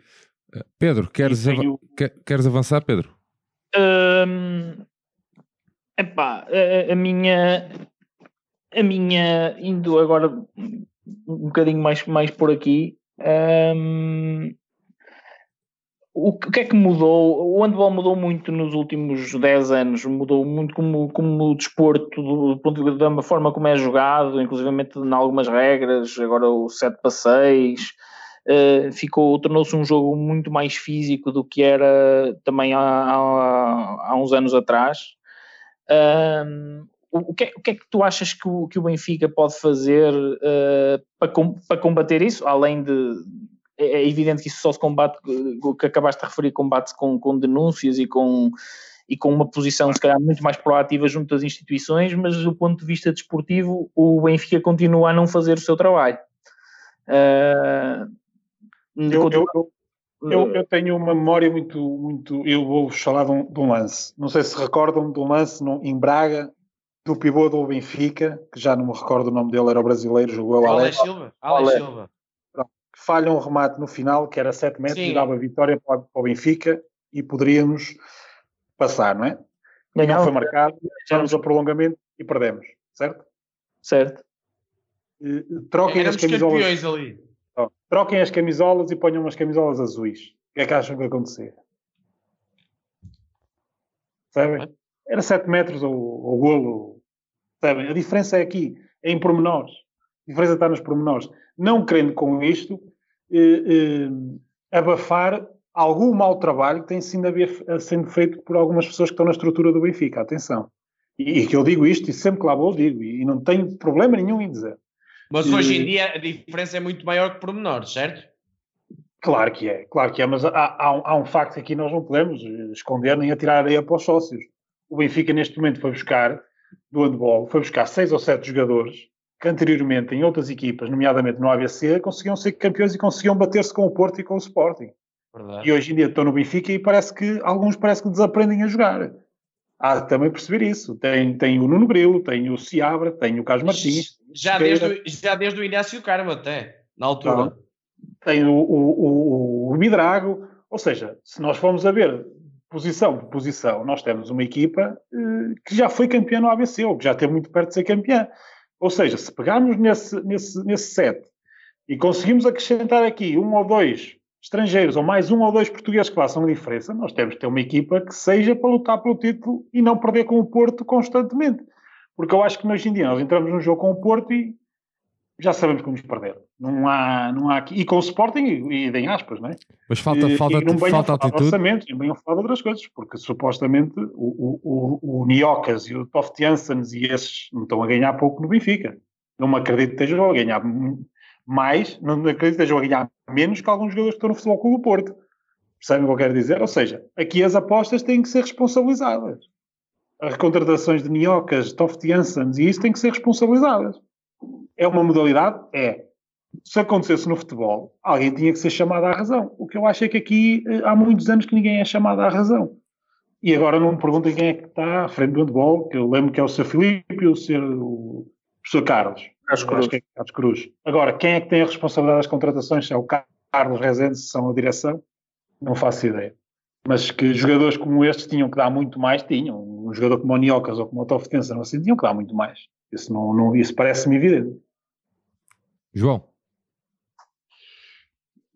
[SPEAKER 1] Eh, Pedro, queres, tenho... queres avançar, Pedro?
[SPEAKER 3] Um, epá, a, a, minha a minha indo agora um bocadinho mais, mais por aqui o que é que mudou? O handball mudou muito nos últimos 10 anos, mudou muito como, como o desporto, do, ponto de da forma como é jogado, inclusive em algumas regras, agora o 7 para 6, uh, ficou, tornou-se um jogo muito mais físico do que era também há, há, há uns anos atrás. Um, o, que é, o que é que tu achas que o, que o Benfica pode fazer uh, para, com, para combater isso, além de é, é evidente que isso só se combate, que acabaste de referir, combate-se com, com denúncias e com, e com uma posição, se calhar, muito mais proativa junto às instituições, mas do ponto de vista desportivo, o Benfica continua a não fazer o seu trabalho. Uh,
[SPEAKER 4] eu, eu, eu, eu, tenho uma memória muito, muito. Eu vou falar de um, de um lance. Não sei se recordam de um lance no, em Braga, do pivô do Benfica, que já não me recordo o nome dele, era o brasileiro, jogou
[SPEAKER 2] Alex Silva. Alex Silva
[SPEAKER 4] falha um remate no final, que era 7 metros, Sim. e dava vitória para, o Benfica e poderíamos passar, não é? Não foi marcado, fomos ao prolongamento e perdemos, certo?
[SPEAKER 3] Certo.
[SPEAKER 4] troquem as camisolas.
[SPEAKER 2] ali.
[SPEAKER 4] Oh, troquem as camisolas e ponham umas camisolas azuis. O que é que acham que vai acontecer? Sabem? Era 7 metros o, o golo. Sabem? A diferença é aqui, é em pormenores. A diferença está nos pormenores. Não querendo com isto eh, eh, abafar algum mau trabalho que tem sido sendo feito por algumas pessoas que estão na estrutura do Benfica. Atenção. E, e que eu digo isto e sempre que lá vou digo. E não tenho problema nenhum em dizer.
[SPEAKER 2] Mas hoje em dia a diferença é muito maior que pormenores, certo?
[SPEAKER 4] Claro que é, claro que é, mas há, há, um, há um facto que aqui nós não podemos esconder nem atirar areia para os sócios. O Benfica neste momento foi buscar, do handball, foi buscar seis ou sete jogadores que anteriormente em outras equipas, nomeadamente no ABC, conseguiam ser campeões e conseguiam bater-se com o Porto e com o Sporting. Verdade. E hoje em dia estão no Benfica e parece que alguns parece que desaprendem a jogar. Há também perceber isso. Tem, tem o Nuno Grilo, tem o Ciabra, tem o Carlos Martins.
[SPEAKER 2] Já, desde, o, já desde o Inácio Carmo até, na altura.
[SPEAKER 4] tem o, o, o, o Midrago. Ou seja, se nós formos a ver posição por posição, nós temos uma equipa eh, que já foi campeã no ABC, ou que já esteve muito perto de ser campeã. Ou seja, se pegarmos nesse, nesse, nesse set e conseguimos acrescentar aqui um ou dois estrangeiros ou mais um ou dois portugueses que façam a diferença, nós temos que ter uma equipa que seja para lutar pelo título e não perder com o Porto constantemente. Porque eu acho que hoje em dia nós entramos num jogo com o Porto e já sabemos como nos perder. Não há, não há aqui. E com o Sporting, e, e em aspas, não é?
[SPEAKER 1] Mas falta, e, falta,
[SPEAKER 4] e não
[SPEAKER 1] falta atitude.
[SPEAKER 4] Orçamento, e venham falar de outras coisas, porque supostamente o, o, o, o Niocas e o Toft Janssens e esses não estão a ganhar pouco no Benfica. Não me acredito que estejam a ganhar mais, não acredito que estejam a ganhar menos que alguns jogadores que estão no Futebol Clube do Porto. Percebem o que eu quero dizer? Ou seja, aqui as apostas têm que ser responsabilizadas. As contratações de Niocas, Toft Janssens e isso têm que ser responsabilizadas. É uma modalidade? É. Se acontecesse no futebol, alguém tinha que ser chamado à razão. O que eu acho é que aqui eh, há muitos anos que ninguém é chamado à razão. E agora não me perguntem quem é que está à frente do handball, que eu lembro que é o Sr. Filipe e o Sr. Sr. Carlos.
[SPEAKER 3] Carlos Cruz.
[SPEAKER 4] É Carlos Cruz. Agora, quem é que tem a responsabilidade das contratações? Se é o Carlos Rezende, se são a direção? Não faço ideia. Mas que jogadores como estes tinham que dar muito mais, tinham. Um jogador como o Niocas ou como o Toftensa, não assim, tinham que dar muito mais. Isso, não, não isso parece-me evidente.
[SPEAKER 1] João.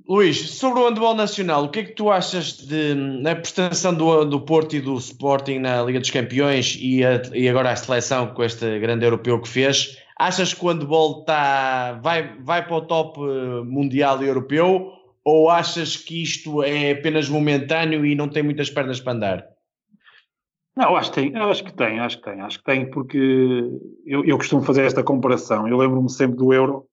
[SPEAKER 2] Luís, sobre o handball nacional, o que é que tu achas de, na prestação do, do Porto e do Sporting na Liga dos Campeões e, a, e agora a seleção com este grande europeu que fez? Achas que o handball tá, vai, vai para o top eh, mundial e europeu ou achas que isto é apenas momentâneo e não tem muitas pernas para andar?
[SPEAKER 4] Não, acho que tem, acho que tem, acho que tem, acho que tem, porque eu, eu costumo fazer esta comparação. Eu lembro-me sempre do Euro,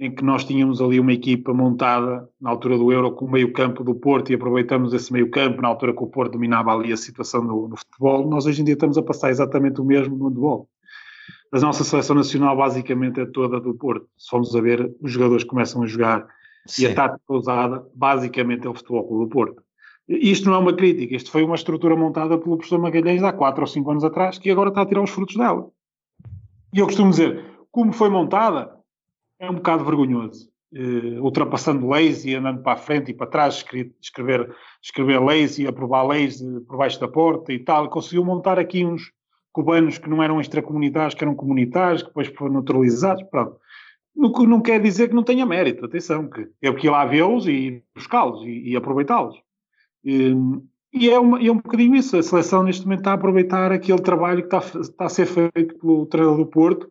[SPEAKER 4] em que nós tínhamos ali uma equipa montada na altura do Euro com o meio-campo do Porto e aproveitamos esse meio-campo na altura que o Porto dominava ali a situação no, no, futebol. Nós hoje em dia estamos a passar exatamente o mesmo no handball. A nossa seleção nacional basicamente é toda do Porto. Se formos a ver, os jogadores começam a jogar Sim. e a tática usada basicamente é o futebol do Porto. Isto não é uma crítica, isto foi uma estrutura montada pelo professor Magalhães há 4 ou 5 anos atrás que agora está a tirar os frutos dela. E eu costumo dizer, como foi montada, é um bocado vergonhoso. Uh, ultrapassando leis e andando para a frente e para trás, escrever, escrever leis e aprovar leis por baixo da porta e tal. Conseguiu montar aqui uns cubanos que não eram extracomunitários, que eram comunitários, que depois foram neutralizados. Pronto. Não, não quer dizer que não tenha mérito, atenção, que eu que ir lá vê-los e buscá-los e, e aproveitá-los. Ehm, e é, uma, é um bocadinho isso. A seleção neste momento está a aproveitar aquele trabalho que está, está a ser feito pelo treinador do Porto,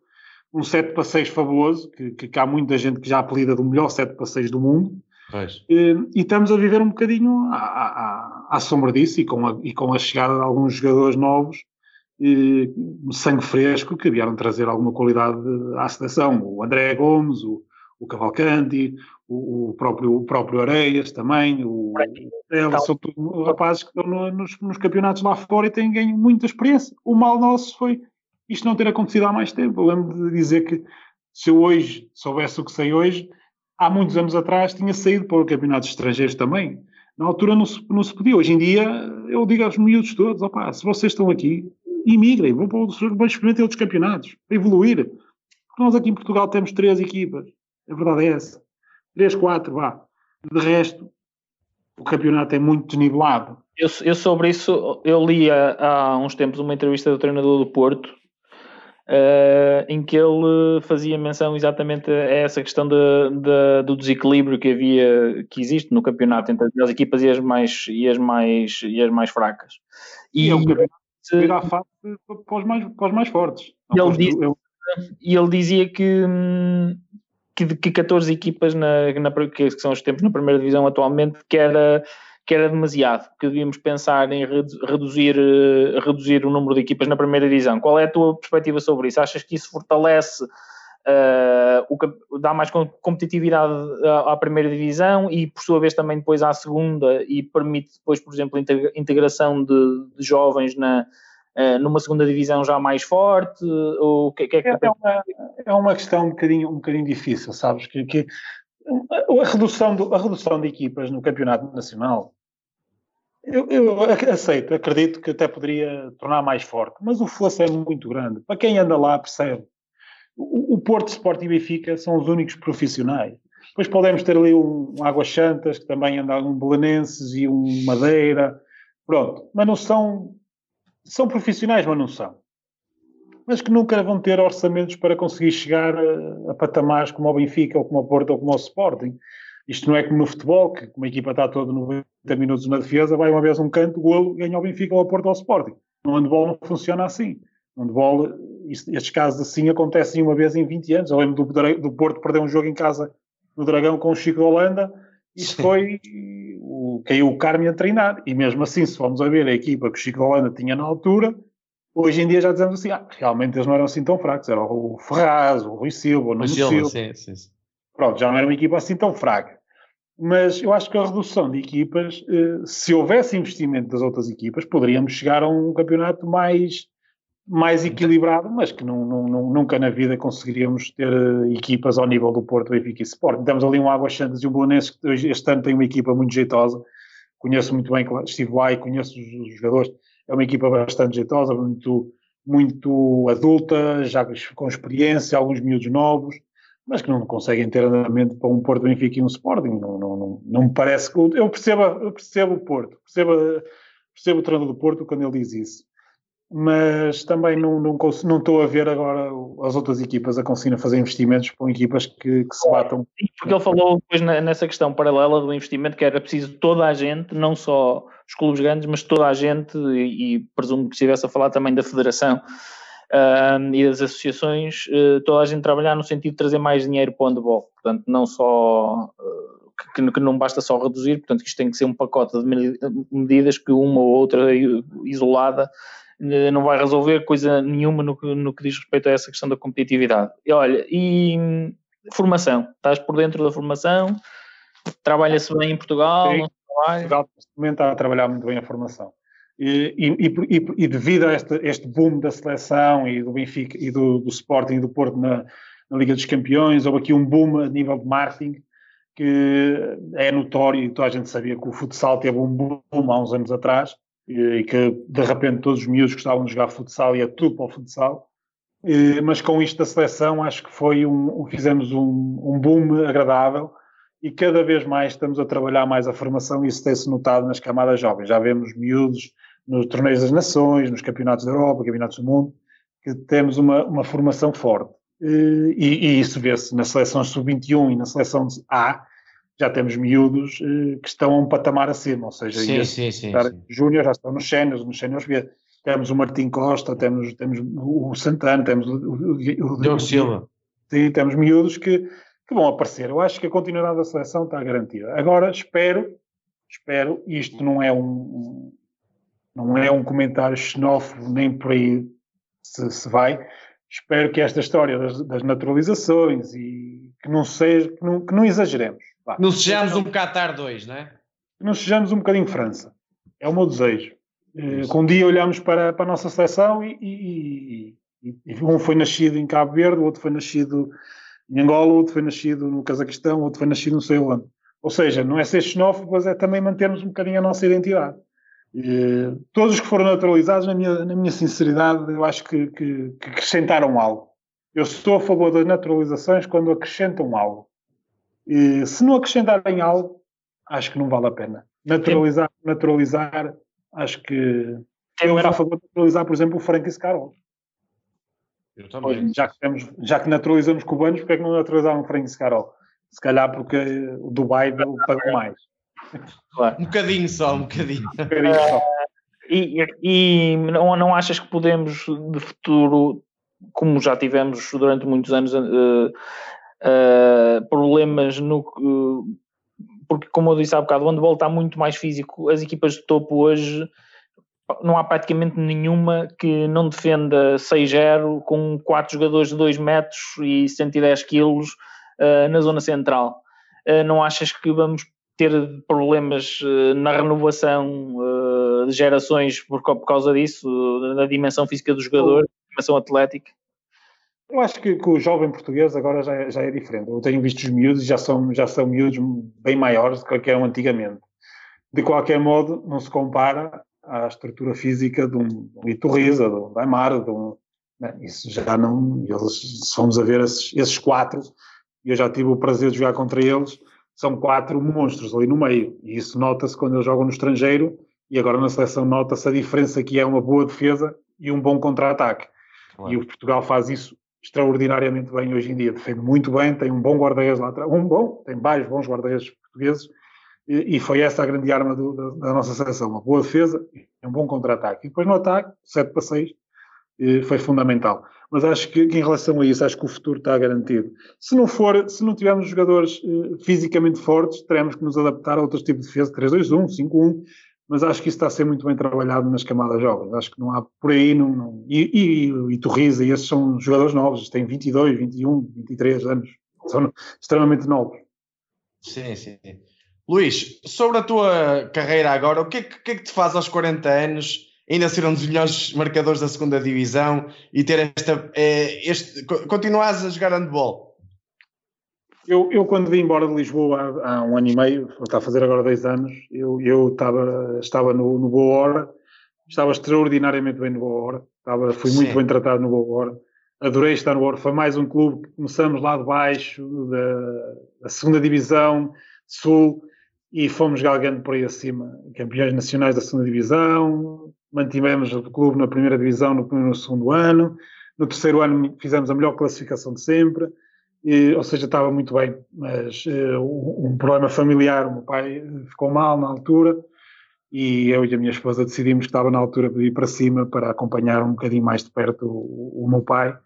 [SPEAKER 4] um sete passeios fabuloso, que, que, que, há muita gente que já apelida do melhor sete passeios do mundo. Ehm, e estamos a viver um bocadinho à, à, à sombra disso e com, a, e com a chegada de alguns jogadores novos, e, sangue fresco, que vieram trazer alguma qualidade à seleção. O André Gomes, o, o Cavalcanti, o, o, próprio, o próprio Areias também, o, são tudo rapazes que estão no, nos, nos, campeonatos lá fora e têm ganho muita experiência. O mal nosso foi isto não ter acontecido há mais tempo. Eu lembro de dizer que se eu hoje soubesse o que sei hoje, há muitos anos atrás tinha saído para campeonatos estrangeiros também. Na altura não se, não se podia. Hoje em dia, eu digo aos miúdos todos: opá, se vocês estão aqui, imigrem, vão, para outros, vão experimentar outros campeonatos, para evoluir. Porque nós aqui em Portugal temos três equipas. A verdade é essa. Três, quatro, vá. De resto, o campeonato é muito desnivelado.
[SPEAKER 3] Eu, eu sobre isso, eu li há, uns tempos uma entrevista do treinador do Porto, uh, em que ele fazia menção exatamente a essa questão de, de, do desequilíbrio que havia, que existe no campeonato entre as equipas e as mais, e as mais, e as mais fracas.
[SPEAKER 4] E, e é um campeonato virar face para os mais, para os mais fortes.
[SPEAKER 3] Ele diz, eu... E ele dizia que, que, que 14 equipas na, na, que são os tempos na primeira divisão atualmente, que era que era demasiado, que devíamos pensar em reduzir, eh, reduzir o número de equipas na primeira divisão. Qual é a tua perspectiva sobre isso? Achas que isso fortalece, uh, o, dá mais competitividade à, à, primeira divisão e, por sua vez, também depois à segunda e permite depois, por exemplo, a integração de, de jovens na, uh, numa segunda divisão já mais forte? Ou que, que é, que
[SPEAKER 4] é, uma, é uma questão um bocadinho, um bocadinho difícil, sabes? Que, que a redução, do, a redução de equipas no campeonato nacional eu, eu, aceito, acredito que até poderia tornar mais forte, mas o fosso é muito grande. Para quem anda lá percebe. O, o Porto, Sport e Benfica são os únicos profissionais. Depois podemos ter ali um, um Águas Santas, que também anda um Belenenses e um Madeira. Pronto. Mas não são... São profissionais, mas não são. Mas que nunca vão ter orçamentos para conseguir chegar a, a patamares como o Benfica, ou como o Porto, ou como o Sporting. Isto não é como no futebol, que uma equipa está toda 90 minutos na defesa, vai uma vez um canto, golo, ganha o Benfica ou o Porto ou o Sporting. No handball não funciona assim. No handball, estes casos assim acontecem uma vez em 20 anos. Eu lembro do, do Porto perder um jogo em casa no Dragão com o Chico Holanda, isso foi o, caiu o Carme a treinar. E mesmo assim, se formos a ver a equipa que o Chico Holanda tinha na altura, hoje em dia já dizemos assim, ah, realmente eles não eram assim tão fracos. Era o Ferraz, o Rui Silva, o Nuno Silva. Sim, sim, sim. Pronto, já não era uma equipa assim tão fraca mas eu acho que a redução de equipas, eh, se houvesse investimento das outras equipas, poderíamos chegar a um campeonato mais, mais equilibrado, mas que não, não, nunca na vida conseguiríamos ter eh, equipas ao nível do Porto, Benfica e Sport. Temos ali um Águas Santas e um Bolonense que este ano tem uma equipa muito jeitosa, conheço muito bem, estive lá e conheço os, jogadores, é uma equipa bastante jeitosa, muito, muito adulta, já com experiência, alguns miúdos novos, mas que não conseguem ter andamento para um Porto Benfica e um Sporting. Não, não, não, não me parece. Eu percebo, eu percebo o Porto, percebo, percebo o treinador do Porto quando ele diz isso. Mas também não, não, não estou a ver agora as outras equipas a conseguir fazer investimentos com equipas que, que se batam.
[SPEAKER 3] Porque ele falou depois nessa questão paralela do investimento que era preciso toda a gente, não só os clubes grandes, mas toda a gente, e, e presumo que estivesse a falar também da federação, uh, e das associações, uh, toda a gente trabalhar no sentido de trazer mais dinheiro para o handball. Portanto, não só uh, que, que, não basta só reduzir, portanto, isto tem que ser um pacote de medidas que uma ou outra isolada eh, não vai resolver coisa nenhuma no, no que diz respeito a essa questão da competitividade. E olha, e formação, estás por dentro da formação, trabalha-se bem em Portugal? Sim,
[SPEAKER 4] Portugal também está a trabalhar muito bem a formação. E, e, e, devido a este, este, boom da seleção e do Benfica e do, do Sporting e do Porto na, na, Liga dos Campeões, houve aqui um boom a nível de marketing que é notório e toda a gente sabia que o futsal teve um boom há uns anos atrás e, que de repente todos os miúdos gostavam de jogar futsal e é tudo para o futsal. mas com isto da seleção acho que foi um, fizemos um, um boom agradável e cada vez mais estamos a trabalhar mais a formação e isso tem-se notado nas camadas jovens. Já vemos miúdos nos torneios das nações, nos campeonatos da Europa, campeonatos do mundo, que temos uma, uma formação forte. E, e isso vê-se na seleção sub-21 e na seleção A, já temos miúdos eh, que estão a um patamar acima, ou seja, sim, sim, sim, sim. júnior já estão nos séniores, nos séniores B. Temos o Martim Costa, temos, temos o Santana, temos o, o, o Silva. Sim, temos miúdos que, que vão aparecer. Eu acho que a continuidade da seleção está garantida. Agora, espero, espero, isto não é um, não é um comentário xenófobo nem por aí se, se vai. Espero que esta história das, das naturalizações e que não seja, que não, que não exageremos.
[SPEAKER 2] Vá. Não sejamos um Qatar 2, não é?
[SPEAKER 4] Que não sejamos um bocadinho França. É o meu desejo. Eh, com um dia olhamos para, para a nossa seleção e, e, e, e, um foi nascido em Cabo Verde, o outro foi nascido em Angola, o outro foi nascido no Cazaquistão, o outro foi nascido não sei onde. Ou seja, não é ser xenófobo, mas é também mantermos um bocadinho a nossa identidade. Todos os que foram naturalizados, na minha, na minha sinceridade, eu acho que, que, que, acrescentaram algo. Eu estou a favor das naturalizações quando acrescentam algo. E, se não acrescentarem algo, acho que não vale a pena. naturalizar, naturalizar, acho que eu era a favor de naturalizar, por exemplo, o Frank Scarol.
[SPEAKER 2] Eu também.
[SPEAKER 4] Já que, temos, já que naturalizamos cubanos, porque é que não naturalizaram o Frank Scarol? Se calhar porque o Dubai pagou mais.
[SPEAKER 2] Claro. Um bocadinho só, um bocadinho. Um
[SPEAKER 3] bocadinho só. E, e não, não achas que podemos, de futuro, como já tivemos durante muitos anos, uh, uh, problemas no. Uh, porque, como eu disse há bocado, o handball está muito mais físico. As equipas de topo hoje não há praticamente nenhuma que não defenda 6-0 com 4 jogadores de 2 metros e 110 quilos uh, na zona central. Uh, não achas que vamos ter problemas uh, na renovação de gerações por, por, causa disso, na dimensão física do jogador, dimensão atlética?
[SPEAKER 4] Eu acho que, que, o jovem português agora já, é, já é diferente. Eu tenho visto os miúdos já são, já são miúdos bem maiores do que eram antigamente. De qualquer modo, não se compara à estrutura física de um, um Iturriza, de um Weimar, de um, né, isso já não, eles, se a ver esses, esses quatro, e eu já tive o prazer de jogar contra eles, são quatro monstros ali no meio, e isso nota-se quando eles jogam no estrangeiro, e agora na seleção nota-se a diferença que é uma boa defesa e um bom contra-ataque. Claro. E o Portugal faz isso extraordinariamente bem hoje em dia, defende muito bem, tem um bom guarda-redes lá atrás, um bom, tem vários bons guarda-redes portugueses, e, foi essa a grande arma do, da, da, nossa seleção, uma boa defesa e um bom contra-ataque. E depois no ataque, 7 para 6, foi fundamental. Mas acho que, que, em relação a isso, acho que o futuro está garantido. Se não for, se não tivermos jogadores eh, fisicamente fortes, teremos que nos adaptar a outros tipos de defesa, 3-2-1, 5-1, mas acho que isso está a ser muito bem trabalhado nas camadas jovens. Acho que não há por aí. Não, não e, e, e Torriza, e esses são jogadores novos, têm 22, 21, 23 anos, são extremamente novos.
[SPEAKER 2] Sim, sim. Luís, sobre a tua carreira agora, o que é que, que, é que te faz aos 40 anos ainda ser um dos melhores marcadores da segunda divisão e ter esta. É, este, continuares a jogar handball?
[SPEAKER 4] Eu, eu, quando vim embora de Lisboa há, há, um ano e meio, está a fazer agora dois anos, eu, eu estava, estava no, no Boa Hora, estava extraordinariamente bem no Boa Hora, estava, fui muito Sim. bem tratado no Boa Hora, adorei estar no Boa Hora, foi mais um clube que começamos lá de baixo, da, da segunda divisão, sul, e fomos galgando por aí acima, campeões nacionais da segunda divisão, mantivemos o clube na primeira divisão no primeiro e segundo ano, no terceiro ano fizemos a melhor classificação de sempre, e, ou seja, estava muito bem, mas uh, um problema familiar, o meu pai ficou mal na altura, e eu e a minha esposa decidimos que estava na altura de ir para cima para acompanhar um bocadinho mais de perto o, o meu pai,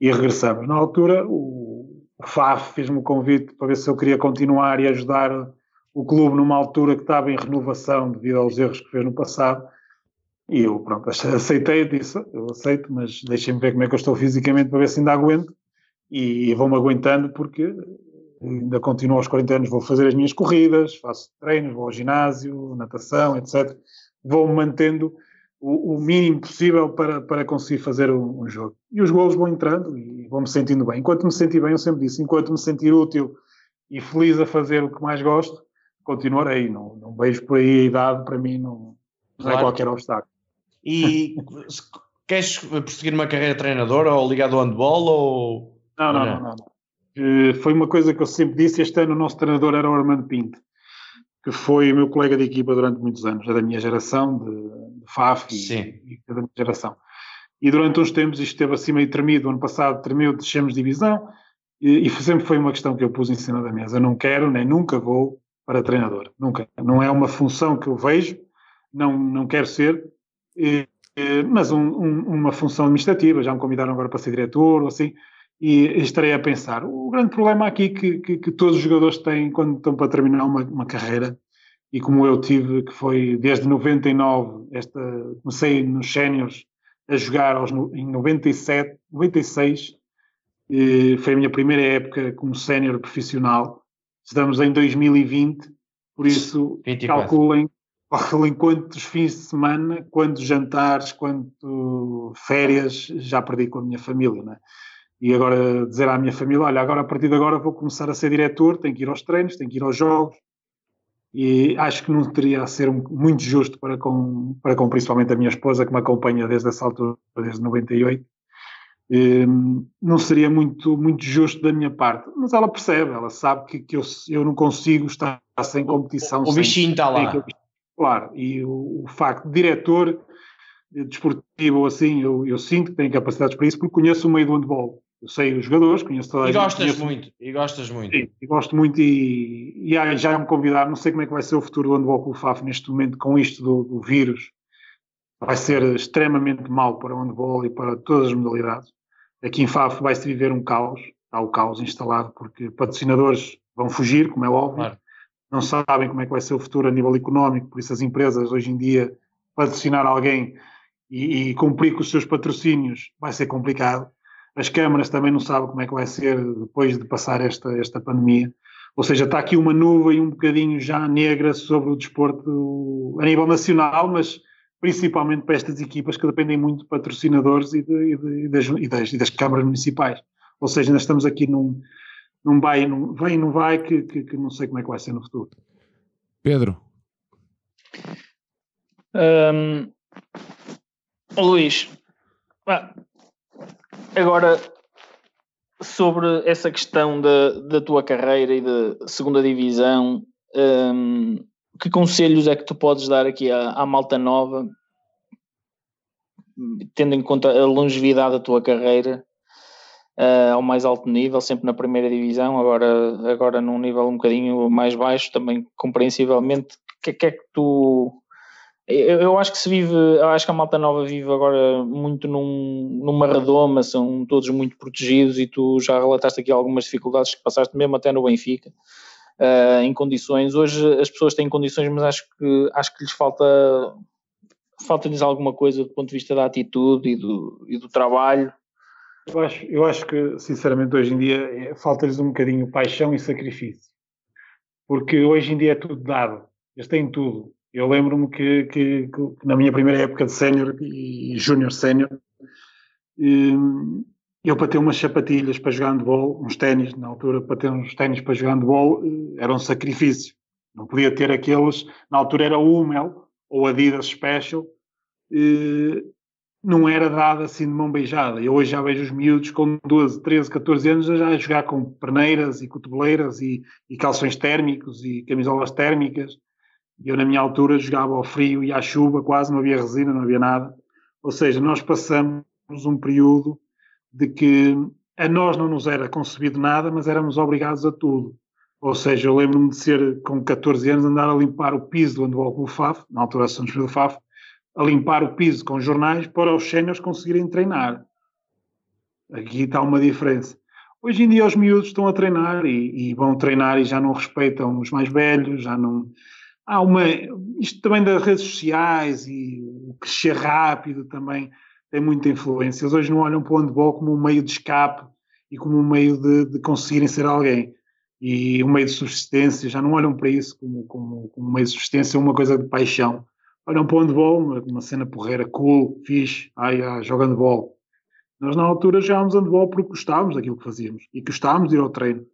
[SPEAKER 4] e regressamos. Na altura, o, o FAF fez-me o convite para ver se eu queria continuar e ajudar o clube numa altura que estava em renovação devido aos erros que fez no passado. E eu, pronto, aceitei, disse, eu aceito, mas deixem-me ver como é que eu estou fisicamente para ver se ainda aguento. E, e vou-me aguentando porque ainda continuo aos 40 anos, vou fazer as minhas corridas, faço treinos, vou ao ginásio, natação, etc. Vou-me mantendo o, o, mínimo possível para, para conseguir fazer um, um jogo. E os golos vão entrando e vou-me sentindo bem. Enquanto me sentir bem, eu sempre disse, enquanto me sentir útil e feliz a fazer o que mais gosto, continuarei. Não, não vejo por aí a idade, para mim não, não é claro. é qualquer obstáculo.
[SPEAKER 2] E queres prosseguir uma carreira de treinador ou ligado ao handball? Ou...
[SPEAKER 4] Não, não, não, não, não. foi uma coisa que eu sempre disse. Este ano o nosso treinador era o Armando Pinto, que foi meu colega de equipa durante muitos anos, é da minha geração, de, de FAF e, e, da minha geração. E durante uns tempos isto esteve assim meio tremido. O ano passado tremeu, descemos divisão e, e sempre foi uma questão que eu pus em cima da mesa. Eu não quero, nem nunca vou para treinador. Nunca. Não é uma função que eu vejo, não, não quero ser, mas um, um, uma função administrativa. Já me convidaram agora para ser diretor ou assim, e estarei a pensar. O grande problema aqui que, que, que todos os jogadores têm quando estão para terminar uma, uma carreira, e como eu tive, que foi desde 99, esta, comecei nos séniores a jogar aos, em 97, 96, foi a minha primeira época como sénior profissional Estamos em 2020, por isso 24. calculem, calculem quantos fins de semana, quantos jantares, quanto férias já perdi com a minha família, né? E agora dizer à minha família, olha, agora a partir de agora vou começar a ser diretor, tenho que ir aos treinos, tenho que ir aos jogos, e acho que não teria a ser muito justo para com, para com principalmente a minha esposa, que me acompanha desde essa altura, desde 98, Um, não seria muito, muito justo da minha parte, mas ela percebe, ela sabe que, que eu, eu não consigo estar sem competição.
[SPEAKER 2] O, o bichinho está lá.
[SPEAKER 4] Claro, e o, o facto de diretor desportivo ou assim, eu, eu sinto que tenho capacidades para isso porque conheço o meio do handball. Eu sei os jogadores, conheço toda a
[SPEAKER 2] e
[SPEAKER 4] gente.
[SPEAKER 2] Gostas
[SPEAKER 4] conheço...
[SPEAKER 2] muito, e gostas muito.
[SPEAKER 4] Sim, e gosto muito e, e já me convidar, não sei como é que vai ser o futuro do handball com o FAF neste momento com isto do, do vírus. Vai ser extremamente mal para o handball e para todas as modalidades. Aqui em FAF vai-se viver um caos, há o caos instalado porque patrocinadores vão fugir, como é óbvio. Claro. Não sabem como é que vai ser o futuro a nível económico, por isso as empresas hoje em dia patrocinar alguém e, e, cumprir com os seus patrocínios vai ser complicado. As câmaras também não sabem como é que vai ser depois de passar esta, esta pandemia. Ou seja, está aqui uma nuvem um bocadinho já negra sobre o desporto a nível nacional, mas principalmente para estas equipas que dependem muito de patrocinadores e, de, e, de, e, das, e, das, das, câmaras municipais. Ou seja, ainda estamos aqui num, num vai, num, vem e não vai que, que, que, não sei como é que vai ser no futuro.
[SPEAKER 1] Pedro.
[SPEAKER 3] Um, Luís, agora sobre essa questão da, da tua carreira e da segunda divisão, um, que conselhos é que tu podes dar aqui à, à, malta nova, tendo em conta a longevidade da tua carreira uh, ao mais alto nível, sempre na primeira divisão, agora, agora num nível um bocadinho mais baixo, também compreensivelmente, o que, que é que tu eu, eu, acho que se vive, acho que a malta nova vive agora muito num, numa redoma, são todos muito protegidos e tu já relataste aqui algumas dificuldades que passaste mesmo até no Benfica, uh, em condições. Hoje as pessoas têm condições, mas acho que, acho que lhes falta falta-lhes alguma coisa do ponto de vista da atitude e do, e do trabalho.
[SPEAKER 4] Eu acho, eu acho que, sinceramente, hoje em dia é, falta-lhes um bocadinho paixão e sacrifício. Porque hoje em dia é tudo dado. Eles têm tudo eu lembro-me que, que, que, na minha primeira época de sénior e júnior sénior, hum, eu para ter umas sapatilhas para jogar handball, uns ténis, na altura para ter uns ténis para jogar handball, eh, era um sacrifício. Não podia ter aqueles, na altura era o Hummel ou Adidas Special, eh, não era dado assim de mão beijada. Eu hoje já vejo os miúdos com 12, 13, 14 anos já a jogar com perneiras e cotoveleiras e, e calções térmicos e camisolas térmicas eu, na minha altura, jogava ao frio e à chuva, quase não havia resina, não havia nada. Ou seja, nós passamos um período de que a nós não nos era concebido nada, mas éramos obrigados a tudo. Ou seja, eu lembro-me de ser, com 14 anos, andar a limpar o piso do handball com o FAF, na altura São José do FAF, a limpar o piso com jornais para os séniores conseguirem treinar. Aqui está uma diferença. Hoje em dia os miúdos estão a treinar e, e vão treinar e já não respeitam os mais velhos, já não há uma. Isto também das redes sociais e o crescer rápido também tem muita influência. Eles hoje não olham para o handball como um meio de escape e como um meio de, de conseguirem ser alguém. E um meio de subsistência, já não olham para isso como, como, como meio de subsistência, uma coisa de paixão. Olham para o handball, uma, cena porreira, cool, fixe, ai, ai, joga handball. Nós na altura jogávamos handball porque gostávamos daquilo que fazíamos e gostávamos de ir ao treino.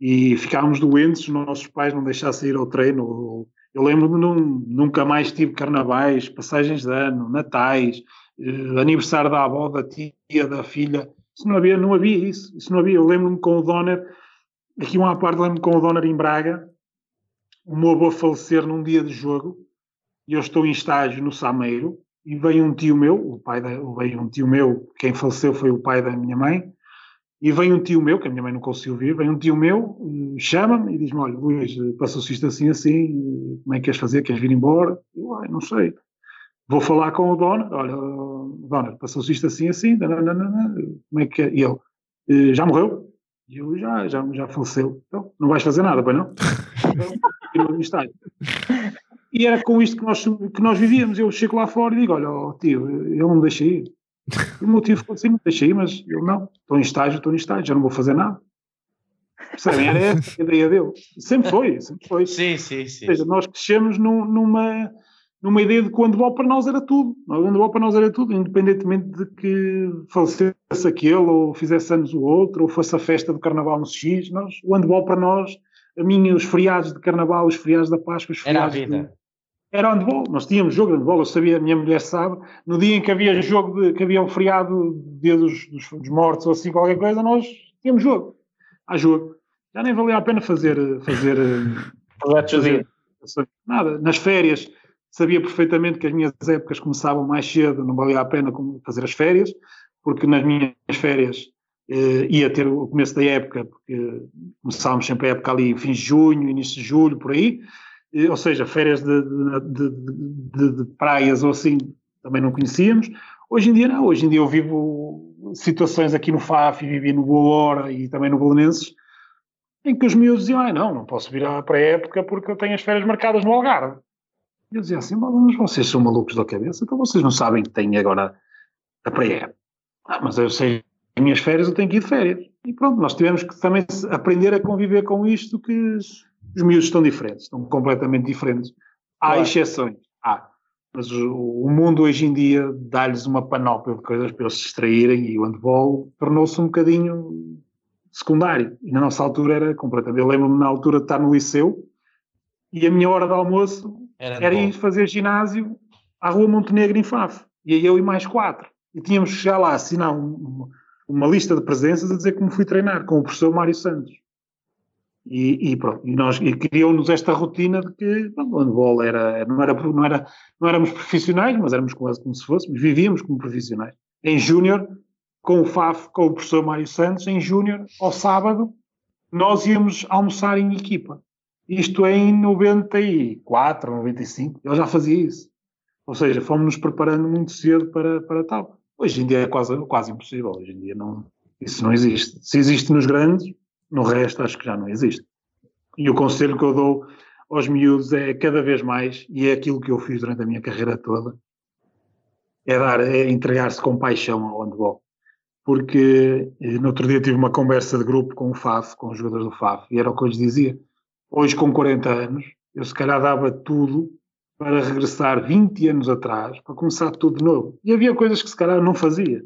[SPEAKER 4] E ficávamos doentes se os nossos pais não deixassem ir ao treino eu lembro-me nunca mais tive carnavais, passagens de ano, natais, eh, aniversário da avó, da tia, da filha. Isso não havia, não havia isso. Isso não havia. Eu lembro-me com o Donner, aqui uma parte, lembro-me com o Donner em Braga, o meu avô falecer num dia de jogo, e eu estou em estágio no Sameiro, e veio um tio meu, o pai da, veio um tio meu, quem faleceu foi o pai da minha mãe, e vem um tio meu, que a minha mãe não conseguiu vir, vem um tio meu, eh, chama-me e diz-me: Olha, Luís, eh, passou-se isto assim, assim, eh, como é que queres fazer? Queres vir embora? Eu, ah, não sei. Vou falar com o Dona, olha, Dona, passou-se isto assim, assim, nananana, como é que é? E ele: Já morreu? E eu: Já, já, já faleceu. Então, não vais fazer nada, pois não? Então, e era com isto que nós, que nós vivíamos. Eu chego lá fora e digo: Olha, oh, tio, ele não me deixa ir. E o motivo foi assim, deixei, mas eu não, estou em estágio, estou em estágio, já não vou fazer nada. Percebem? Era essa a ideia dele. Sempre foi, sempre foi.
[SPEAKER 2] Sim, sim, sim.
[SPEAKER 4] Ou seja, nós crescemos num, numa, numa ideia de que o handball para nós era tudo. O handball para nós era tudo, independentemente de que falecesse aquele, ou fizesse anos o outro, ou fosse a festa do carnaval no X. Nós, o handball para nós, a minha, os feriados de carnaval, os feriados da Páscoa, os feriados.
[SPEAKER 2] Era a vida.
[SPEAKER 4] Era handball. Nós tínhamos jogo de handball, eu sabia, a minha mulher sabe. No dia em que havia jogo, de, que havia um feriado, dia dos, dos, dos, mortos ou assim, qualquer coisa, nós tínhamos jogo. Há jogo. Já nem valia a pena fazer. fazer, fazer nada. Nas férias, sabia perfeitamente que as minhas épocas começavam mais cedo, não valia a pena fazer as férias, porque nas minhas férias eh, ia ter o começo da época, porque começávamos sempre a época ali fim de junho, início de julho, por aí ou seja, férias de, de, de, de, praias ou assim, também não conhecíamos. Hoje em dia não, hoje em dia eu vivo situações aqui no FAF e vivi no Boa Hora e também no Belenenses, em que os miúdos diziam, ah, não, não posso vir para a época porque eu tenho as férias marcadas no Algarve. E eu dizia assim, mas vocês são malucos da cabeça, então vocês não sabem que têm agora a pré Ah, mas eu sei, as minhas férias eu tenho que ir de férias. E pronto, nós tivemos que também aprender a conviver com isto que os miúdos estão diferentes, estão completamente diferentes. Há claro. exceções, há. Mas o, o, mundo hoje em dia dá-lhes uma panóplia de coisas para eles se distraírem e o handball tornou-se um bocadinho secundário. E na nossa altura era completamente. Eu lembro-me na altura de estar no liceu e a minha hora de almoço era, era ir fazer ginásio à Rua Montenegro em Faf. E aí eu e mais quatro. E tínhamos que chegar lá assinar um, uma lista de presenças a dizer como fui treinar com o professor Mário Santos. E, e, pronto, e, nós, e criou-nos esta rotina de que bom, o handball era, não, era, não, era, não éramos profissionais, mas éramos quase como se fôssemos, vivíamos como profissionais. Em júnior, com o FAF, com o professor Mário Santos, em júnior, ao sábado, nós íamos almoçar em equipa. Isto é em 94, 95, ele já fazia isso. Ou seja, fomos-nos preparando muito cedo para, para tal. Hoje em dia é quase, quase impossível, hoje em dia não, isso não existe. Se existe nos grandes, no resto, acho que já não existe. E o conselho que eu dou aos miúdos é cada vez mais, e é aquilo que eu fiz durante a minha carreira toda, é dar, é entregar-se com paixão ao handball. Porque eh, no outro dia tive uma conversa de grupo com o FAF, com os jogadores do FAF, e era o que eu lhes dizia. Hoje, com 40 anos, eu se calhar dava tudo para regressar 20 anos atrás, para começar tudo de novo. E havia coisas que se calhar não fazia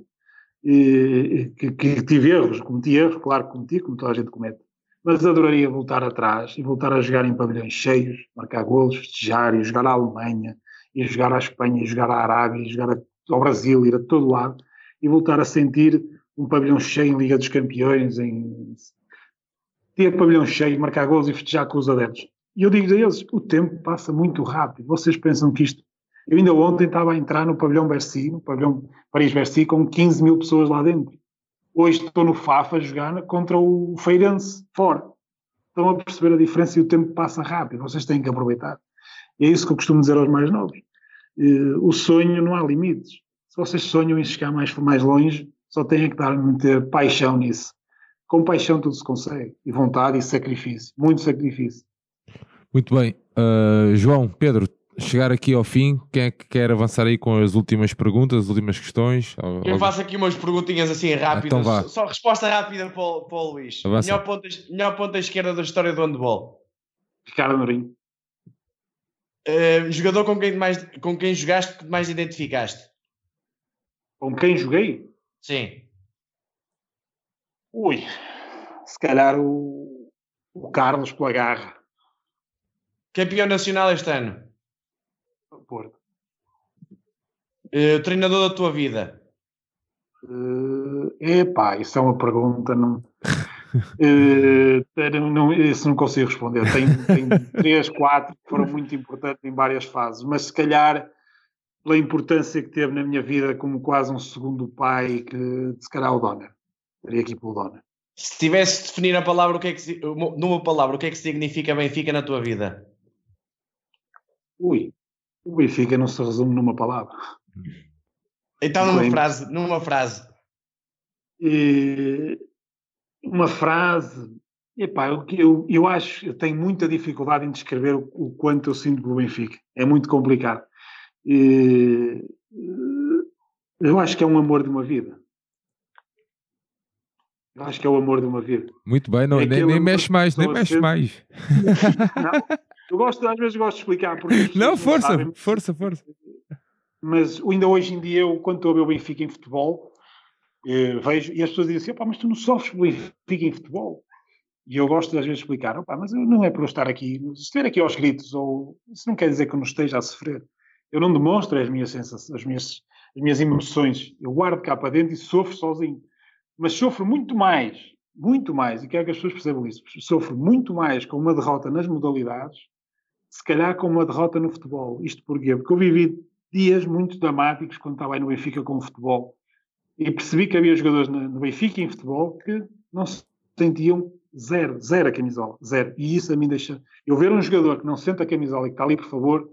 [SPEAKER 4] que, que tive erros, cometi erros, claro que cometi, como toda a gente comete, mas adoraria voltar atrás e voltar a jogar em pavilhões cheios, marcar golos, festejar, e jogar à Alemanha, e jogar à Espanha, e jogar à Arábia, e jogar ao Brasil, ir a todo lado, e voltar a sentir um pavilhão cheio em Liga dos Campeões, em ter pavilhão cheio, marcar golos e festejar com os adeptos. E eu digo a eles, o tempo passa muito rápido. Vocês pensam que isto eu ainda ontem estava a entrar no pavilhão Bercy, no pavilhão Paris-Bercy, com 15 mil pessoas lá dentro. Hoje estou no FAF a jogar contra o Feirense, fora. Estão a perceber a diferença e o tempo passa rápido. Vocês têm que aproveitar. É isso que eu costumo dizer aos mais novos. Uh, o sonho não há limites. Se vocês sonham em chegar mais, mais longe, só têm que dar, meter paixão nisso. Com paixão tudo se consegue. E vontade e sacrifício. Muito sacrifício.
[SPEAKER 1] Muito bem. Uh, João, Pedro, chegar aqui ao fim, quem é que quer avançar aí com as últimas perguntas, as últimas questões?
[SPEAKER 2] Eu faço aqui umas perguntinhas assim rápidas, ah, então só resposta rápida para o, para o Luís. Melhor ponta, melhor ponta esquerda da história do handball?
[SPEAKER 4] Ricardo Mourinho.
[SPEAKER 2] Uh, jogador com quem, mais, com quem jogaste que mais identificaste?
[SPEAKER 4] Com quem joguei?
[SPEAKER 2] Sim.
[SPEAKER 4] Ui, se calhar o, o Carlos pela garra.
[SPEAKER 2] Campeão nacional este ano?
[SPEAKER 4] Porto.
[SPEAKER 2] Uh, treinador da tua vida?
[SPEAKER 4] Uh, epá, isso é uma pergunta. Não, uh, não, isso não consigo responder. Tenho, tenho três, quatro que foram muito importantes em várias fases, mas se calhar pela importância que teve na minha vida como quase um segundo pai, que se calhar o Donner. Estaria aqui pelo Donner.
[SPEAKER 2] Se tivesse de definir a palavra, o que é que, numa palavra, o que é que significa Benfica na tua vida?
[SPEAKER 4] Ui, o Benfica não se resume numa palavra.
[SPEAKER 2] Então, numa Bem, frase, numa frase.
[SPEAKER 4] E, uma frase. Epá, eu, eu, eu acho, eu tenho muita dificuldade em descrever o, o quanto eu sinto pelo Benfica. É muito complicado. E, eu acho que é um amor de uma vida. Eu acho que é o amor de uma vida.
[SPEAKER 1] Muito bem, não, é nem, nem mexe mais, nem mexe mais.
[SPEAKER 4] Não, eu gosto, às vezes gosto de explicar. Porque
[SPEAKER 1] não, força, sabem, força, força.
[SPEAKER 4] Mas ainda hoje em dia, eu, quando estou a ver o Benfica em futebol, eh, vejo, e as pessoas dizem assim, mas tu não sofres Benfica em futebol. E eu gosto às vezes de explicar, opa, mas não é por eu estar aqui, se estiver aqui aos gritos, ou isso não quer dizer que eu não esteja a sofrer. Eu não demonstro as minhas sensações, as minhas, as minhas emoções. Eu guardo cá para dentro e sofro sozinho. Mas sofro muito mais, muito mais, e quero que as pessoas percebam isso, sofro muito mais com uma derrota nas modalidades, se calhar com uma derrota no futebol. Isto porquê? Porque eu vivi dias muito dramáticos quando estava aí no Benfica com o futebol. E percebi que havia jogadores no Benfica em futebol que não se sentiam zero, zero a camisola, zero. E isso a mim deixa. Eu ver um jogador que não sente a camisola e que está ali, por favor,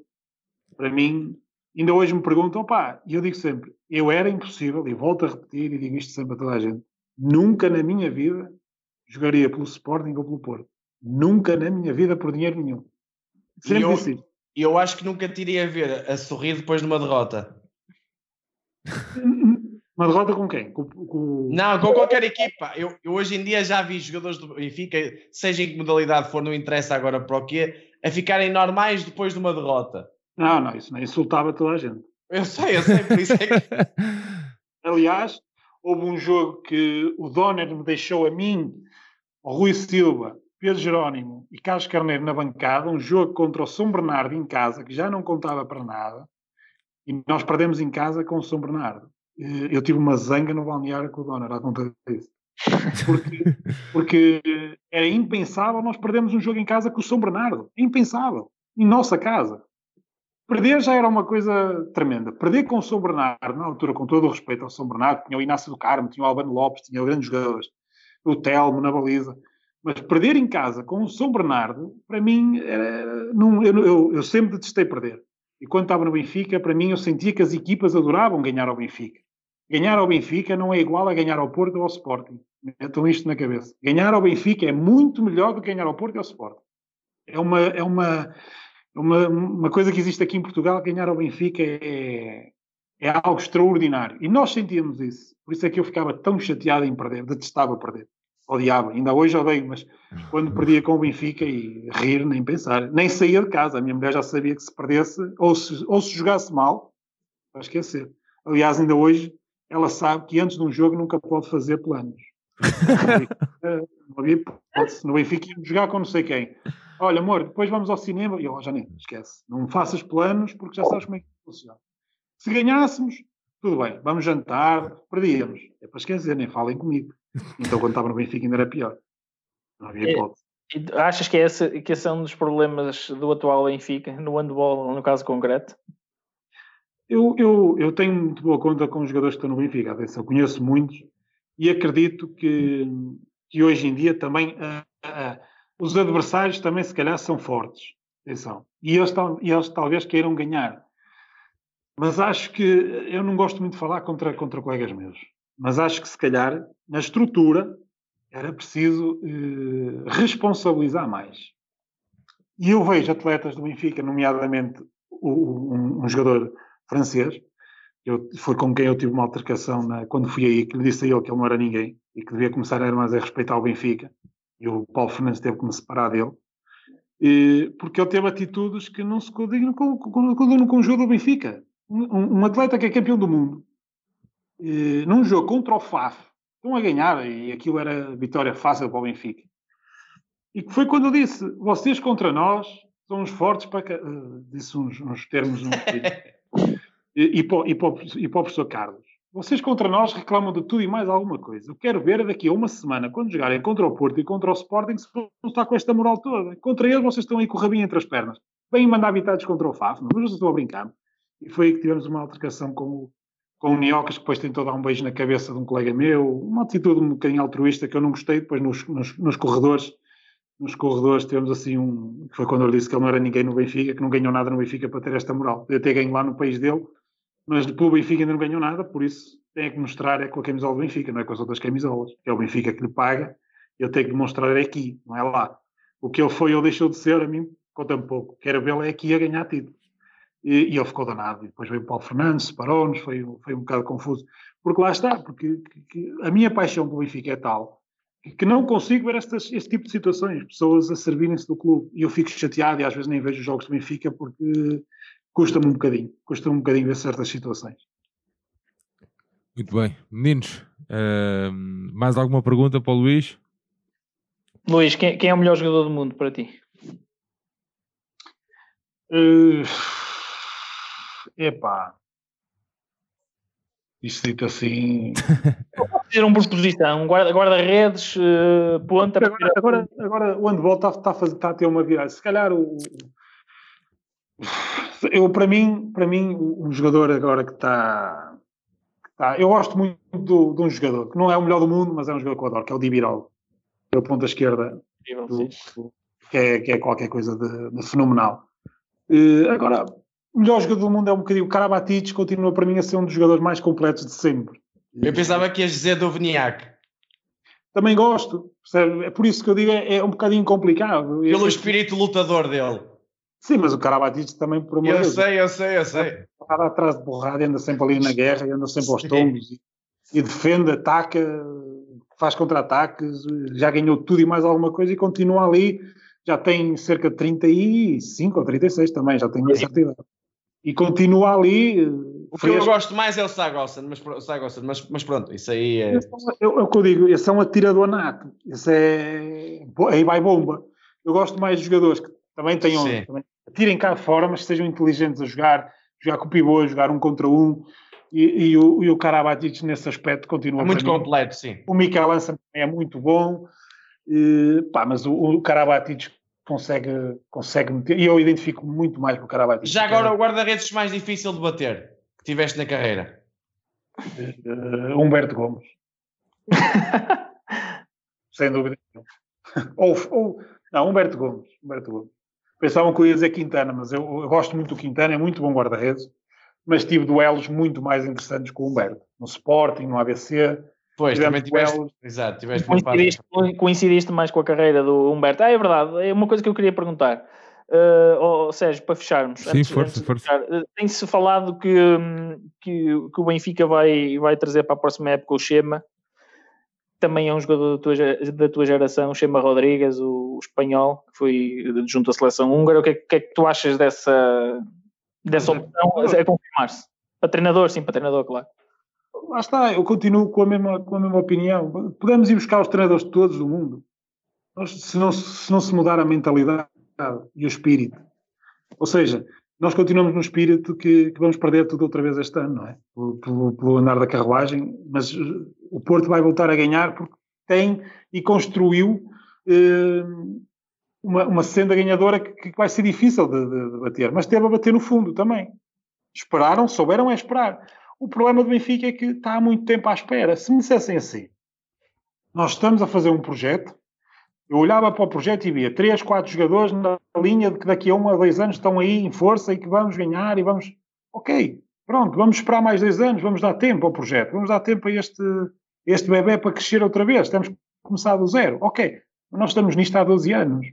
[SPEAKER 4] para mim, ainda hoje me perguntam, pá, e eu digo sempre, eu era impossível, e volto a repetir e digo isto sempre a toda a gente, nunca na minha vida jogaria pelo Sporting ou pelo Porto. Nunca na minha vida por dinheiro nenhum.
[SPEAKER 2] Sempre eu, disse Eu acho que nunca te iria ver a sorrir depois de uma derrota.
[SPEAKER 4] Uma derrota com quem? Com,
[SPEAKER 2] com... Não, com qualquer equipa. Eu, eu, hoje em dia já vi jogadores do Benfica, seja em que modalidade for, não interessa agora para o quê, a ficarem normais depois de uma derrota.
[SPEAKER 4] Não, não, isso não insultava toda a gente.
[SPEAKER 2] Eu sei, eu sei, por isso é que.
[SPEAKER 4] Aliás, houve um jogo que o Donner me deixou a mim, o Rui Silva, Pedro Jerónimo e Carlos Carneiro na bancada, um jogo contra o São Bernardo em casa, que já não contava para nada, e nós perdemos em casa com o São Bernardo. Eu tive uma zanga no balneário com o Donner à conta disso. Porque, porque era impensável nós perdermos um jogo em casa com o São Bernardo. Impensável. Em nossa casa. Perder já era uma coisa tremenda. Perder com o São Bernardo, na altura, com todo o respeito ao São Bernardo, tinha o Inácio do Carmo, tinha o Albano Lopes, tinha grandes jogadores, o Telmo na baliza. Mas perder em casa com o São Bernardo, para mim, era, não, eu, eu, eu sempre detestei perder. E quando estava no Benfica, para mim, eu sentia que as equipas adoravam ganhar ao Benfica. Ganhar ao Benfica não é igual a ganhar ao Porto ou ao Sporting. Metam isto na cabeça. Ganhar ao Benfica é muito melhor do que ganhar ao Porto e ao Sporting. É uma, é uma, uma, uma coisa que existe aqui em Portugal, ganhar ao Benfica é, é algo extraordinário. E nós sentíamos isso. Por isso é que eu ficava tão chateado em perder, detestava perder. Odiava, ainda hoje odeio, mas quando perdia com o Benfica e rir, nem pensar, nem saía de casa. A minha mulher já sabia que se perdesse, ou se, ou se jogasse mal, vai esquecer. Aliás, ainda hoje, ela sabe que antes de um jogo nunca pode fazer planos. No Benfica íamos jogar com não sei quem. Olha, amor, depois vamos ao cinema. E eu, já nem, esquece. Não faças planos porque já sabes como é que funciona. Se ganhássemos, tudo bem, vamos jantar, perdíamos. É para esquecer, nem falem comigo. Então quando estava no Benfica ainda era pior. Não havia é, hipótese.
[SPEAKER 3] achas que, é esse, que esse é um dos problemas do atual Benfica, no handball, no caso concreto?
[SPEAKER 4] Eu, eu, eu tenho muito boa conta com os jogadores que estão no Benfica, atenção, conheço muitos e acredito que, que hoje em dia também os adversários também se calhar são fortes. Atenção. E eles, e eles talvez queiram ganhar. Mas acho que eu não gosto muito de falar contra, contra colegas meus. Mas acho que se calhar na estrutura era preciso eh, responsabilizar mais. E eu vejo atletas do Benfica, nomeadamente o, um, um, jogador francês, eu, foi com quem eu tive uma altercação na, quando fui aí, que lhe disse a ele que ele não era ninguém e que devia começar a mais a respeitar o Benfica e o Paulo Fernandes teve que me separar dele, e, porque ele teve atitudes que não se condignam com, com, com, com o jogo do Benfica. Um, um, atleta que é campeão do mundo, e, num jogo contra o FAF, estão a ganhar, e aquilo era vitória fácil para o Benfica. E que foi quando eu disse: vocês contra nós são os fortes para. Uh, disse uns, uns termos. Um, e, e, para, e, para, e para o professor Carlos. Vocês contra nós reclamam de tudo e mais alguma coisa. Eu quero ver daqui a uma semana, quando jogarem contra o Porto e contra o Sporting, se vão estar com esta moral toda. Contra eles, vocês estão aí com o rabinho entre as pernas. Vêm mandar habitados contra o FAF, mas vocês estão a brincar. E foi aí que tivemos uma altercação com o, com o Niocas, que depois tentou dar um beijo na cabeça de um colega meu. Uma atitude um bocadinho altruísta que eu não gostei. Depois, nos, nos, nos corredores, nos corredores tivemos assim um. que foi quando ele disse que ele não era ninguém no Benfica, que não ganhou nada no Benfica para ter esta moral. Eu até ganho lá no país dele mas pelo Benfica ainda não ganhou nada, por isso tem que mostrar é com a camisola do Benfica, não é com as outras camisolas. É o Benfica que lhe paga, eu tenho que demonstrar é aqui, não é lá. O que ele foi ou deixou de ser, a mim conta-me pouco. Quero vê-lo é aqui a ganhar títulos. E, e ele ficou danado. E depois veio o Paulo Fernandes, separou-nos, foi, foi um bocado confuso. Porque lá está, porque que, que a minha paixão pelo Benfica é tal que não consigo ver estas, este tipo de situações, pessoas a servirem-se do clube. E eu fico chateado e às vezes nem vejo os jogos do Benfica porque custa-me um bocadinho, custa-me um bocadinho ver certas situações.
[SPEAKER 1] Muito bem. Meninos, uh, mais alguma pergunta para o Luís?
[SPEAKER 3] Luís, quem, quem, é o melhor jogador do mundo para ti?
[SPEAKER 4] Uh, epá. Isto dito assim.
[SPEAKER 3] Fazer um por posição, guarda-redes, guarda uh, ponta.
[SPEAKER 4] Agora, agora, agora, o handball está, está, a fazer, está a ter uma virada. Se calhar o. Eu, para mim, para mim, um jogador agora que está. Que está eu gosto muito do, de um jogador que não é o melhor do mundo, mas é um jogador que eu adoro, que é o Dibirol. É o ponta esquerda. Do, que, é, que é qualquer coisa de, de fenomenal. Uh, agora, o melhor jogador do mundo é um bocadinho o Karabatic, continua para mim a ser um dos jogadores mais completos de sempre.
[SPEAKER 2] Eu pensava que ias dizer do Veniac.
[SPEAKER 4] Também gosto, percebe? é por isso que eu digo, é, é um bocadinho complicado.
[SPEAKER 2] Pelo espírito lutador dele.
[SPEAKER 4] Sim, mas o Karabatic também, por
[SPEAKER 2] amor Eu sei, eu sei, eu sei.
[SPEAKER 4] Está atrás de borrada, anda sempre ali na guerra, anda sempre aos tombos e, e defende, ataca, faz contra-ataques, já ganhou tudo e mais alguma coisa e continua ali. Já tem cerca de 35 ou 36 também, já tem uma certa idade e continua ali.
[SPEAKER 2] O que eu gosto mais é o Sagossen, mas, mas, mas, pronto, isso aí é.
[SPEAKER 4] É, o que eu digo, esse é um atirador nato, esse é. Aí vai bomba. Eu gosto mais de jogadores que também tenham. Também, tirem cá fora, mas sejam inteligentes a jogar, jogar com o pivô, jogar um contra um. E, e o, e o Karabatic nesse aspecto continua.
[SPEAKER 2] É muito completo, sim.
[SPEAKER 4] O Mikel Lança é muito bom. E, pá, mas o, o Karabatic consegue, consegue meter. E eu identifico muito mais com o Caravaggio.
[SPEAKER 2] Já agora, o guarda-redes mais difícil de bater que tiveste na carreira?
[SPEAKER 4] Uh, Humberto Gomes. Sem dúvida. ou, ou, não, Humberto Gomes. Humberto Gomes. Pensavam que eu ia dizer Quintana, mas eu, eu gosto muito do Quintana, é muito bom guarda-redes, mas tive duelos muito mais interessantes com o Humberto. No Sporting, no ABC,
[SPEAKER 2] Pois, também tiveste, exato, tiveste
[SPEAKER 3] coincidiste, coincidiste mais com a carreira do Humberto. Ah, é verdade, é uma coisa que eu queria perguntar. Uh, oh, Sérgio, para fecharmos,
[SPEAKER 1] Sim, antes, força, antes força.
[SPEAKER 3] Uh, tem-se falado que, que, que, o Benfica vai, vai trazer para a próxima época o Chema, também é um jogador da tua, da tua geração, o Chema Rodrigues, o, o, espanhol, que foi junto à seleção húngara. O que é, que, é que tu achas dessa, dessa opção? É confirmar-se. Para treinador, sim, para treinador, claro
[SPEAKER 4] lá está, eu continuo com a mesma, com a mesma opinião. Podemos ir buscar os treinadores de todos do mundo, nós, se, não, se não se mudar a mentalidade e o espírito. Ou seja, nós continuamos no espírito que, que vamos perder tudo outra vez este ano, não é? Pelo, pelo, andar da carruagem, mas eh, o Porto vai voltar a ganhar porque tem e construiu eh, uma, uma senda ganhadora que, que vai ser difícil de, de, de, bater, mas teve a bater no fundo também. Esperaram, souberam é esperar. O problema do Benfica é que está há muito tempo à espera. Se me dissessem assim, nós estamos a fazer um projeto, eu olhava para o projeto e via três, quatro jogadores na linha de que daqui a um a dois anos estão aí em força e que vamos ganhar e vamos. Ok, pronto, vamos esperar mais dois anos, vamos dar tempo ao projeto, vamos dar tempo a este, este bebê para crescer outra vez, temos que começar do zero. Ok, nós estamos nisto há 12 anos.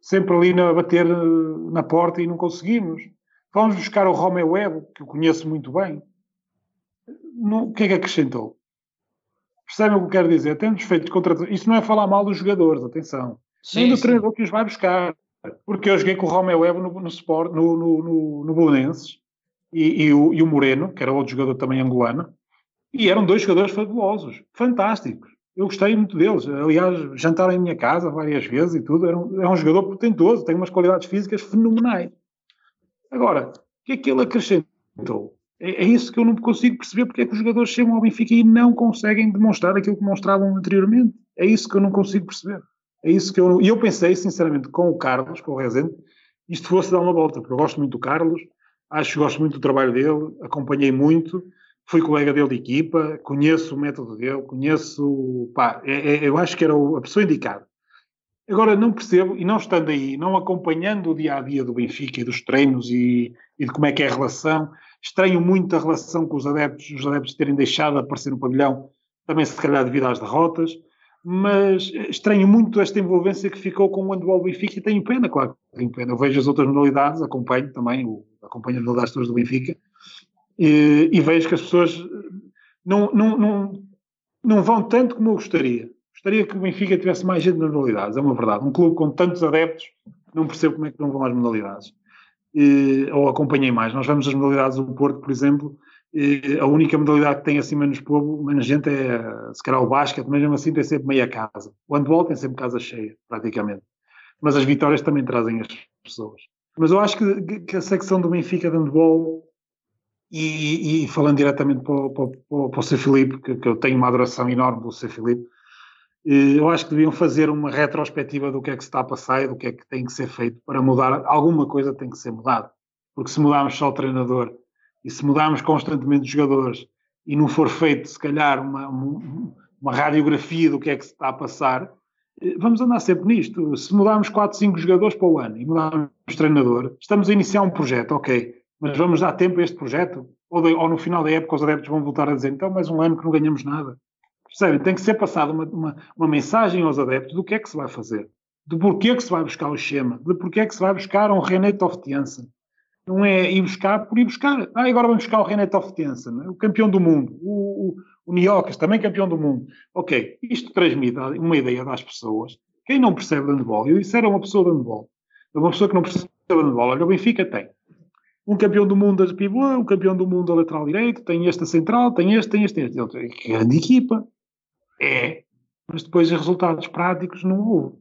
[SPEAKER 4] Sempre ali a bater na porta e não conseguimos. Vamos buscar o Romeo Web, que eu conheço muito bem. No, o que é que acrescentou? Percebem o que eu quero dizer? Temos feito contratações. Isso não é falar mal dos jogadores, atenção. Sim, Nem do sim. treinador que os vai buscar. Porque eu joguei com o Romeo Web no, no, Sport, no, no, no, e, e, o, e o Moreno, que era outro jogador também angolano, e eram dois jogadores fabulosos, fantásticos. Eu gostei muito deles. Aliás, jantaram em minha casa várias vezes e tudo. Era um, era um jogador potentoso, tem umas qualidades físicas fenomenais. Agora, o que é que ele acrescentou? É, é, isso que eu não consigo perceber porque é que os jogadores chegam ao Benfica e não conseguem demonstrar aquilo que demonstravam anteriormente. É isso que eu não consigo perceber. É isso que eu E eu pensei, sinceramente, com o Carlos, com o Rezende, isto fosse dar uma volta, porque eu gosto muito do Carlos, acho que gosto muito do trabalho dele, acompanhei muito, fui colega dele de equipa, conheço o método dele, conheço. Pá, é, é, eu acho que era a pessoa indicada. Agora, não percebo, e não estando aí, não acompanhando o dia a dia do Benfica e dos treinos e, e, de como é que é a relação, estranho muito a relação com os adeptos, os adeptos terem deixado de aparecer no pavilhão, também se calhar devido às derrotas, mas estranho muito esta envolvência que ficou com o handball Benfica e tenho pena, claro, tenho pena. Eu vejo as outras modalidades, acompanho também, acompanho as modalidades todas do Benfica, e, e vejo que as pessoas não, não, não, não vão tanto como eu gostaria Gostaria que o Benfica tivesse mais gente nas modalidades, é uma verdade. Um clube com tantos adeptos, não percebo como é que não vão às modalidades. E, ou acompanhem mais. Nós vamos às modalidades do Porto, por exemplo, a única modalidade que tem assim menos povo, menos gente é, se calhar, o basquete, mas mesmo assim tem sempre meia casa. O handball tem sempre casa cheia, praticamente. Mas as vitórias também trazem as pessoas. Mas eu acho que, que a secção do Benfica de handball, e, e falando diretamente para, o, para, para o C. Filipe, que, que, eu tenho uma adoração enorme do C. Filipe, eh, eu acho que deviam fazer uma retrospectiva do que é que se está a passar e do que é que tem que ser feito para mudar. Alguma coisa tem que ser mudada. Porque se mudarmos só o treinador e se mudarmos constantemente os jogadores e não for feito, se calhar, uma, uma radiografia do que é que se está a passar, eh, vamos andar sempre nisto. Se mudarmos 4, 5 jogadores para o ano e mudarmos o treinador, estamos a iniciar um projeto, ok, mas vamos dar tempo a este projeto? Ou, de, ou no final da época os adeptos vão voltar a dizer então mais um ano que não ganhamos nada. Tem que ser passada uma, uma, uma, mensagem aos adeptos do que é que se vai fazer, do porquê que se vai buscar o Schema, de porquê que se vai buscar um René Toftiansen, não é ir buscar por ir buscar. Ah, agora vamos buscar o René Toftensen, é? o campeão do mundo, o, o, o Niocas, também campeão do mundo. Ok, isto transmite uma ideia das pessoas. Quem não percebe de handball, eu disse era uma pessoa de handball, é uma pessoa que não percebe de handball. Olha, o Benfica tem um campeão do mundo de pivô, um campeão do mundo da lateral direito, tem esta central, tem este, tem este, tem este. Grande equipa. É. Mas depois os resultados práticos não houve.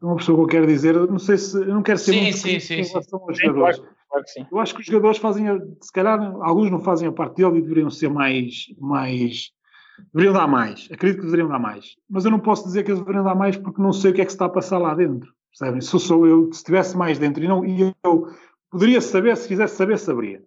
[SPEAKER 4] Uma pessoa que eu quero dizer, não sei se, eu não quero ser
[SPEAKER 2] sim,
[SPEAKER 4] muito
[SPEAKER 2] sim, sim,
[SPEAKER 4] em
[SPEAKER 2] relação
[SPEAKER 4] aos jogadores.
[SPEAKER 3] Claro sim.
[SPEAKER 4] Eu acho que os jogadores fazem, se calhar, alguns não fazem a parte dele e deveriam ser mais, mais. Deveriam dar mais. Acredito que deveriam dar mais. Mas eu não posso dizer que eles deveriam dar mais porque não sei o que é que se está a passar lá dentro. Percebem? Se sou eu, se estivesse mais dentro e, não, e eu poderia saber, se quisesse saber, saberia.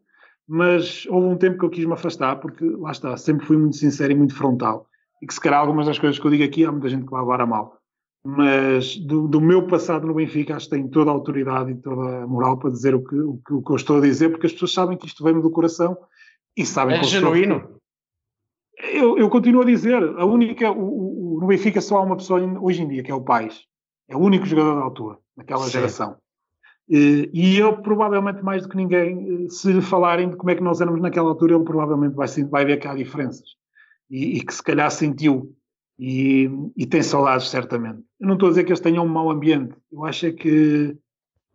[SPEAKER 4] Mas houve um tempo que eu quis me afastar porque, lá está, sempre fui muito sincero e muito frontal. E que se calhar algumas das coisas que eu digo aqui há muita gente que vai levar a mal mas do, do, meu passado no Benfica acho que tenho toda a autoridade e toda a moral para dizer o que, o que, o que eu estou a dizer, porque as pessoas sabem que isto vem-me do coração e sabem
[SPEAKER 2] é
[SPEAKER 4] que
[SPEAKER 2] genuíno.
[SPEAKER 4] Eu, eu, continuo a dizer, a única, o, o, no Benfica só há uma pessoa hoje em dia, que é o Pais. É o único jogador da altura, naquela Sim. geração. E, eu, provavelmente, mais do que ninguém, se falarem de como é que nós éramos naquela altura, ele provavelmente vai, vai ver que há diferenças. E, e que se calhar sentiu e, e tem saudades, certamente. Eu não estou a dizer que eles tenham um mau ambiente, eu acho é que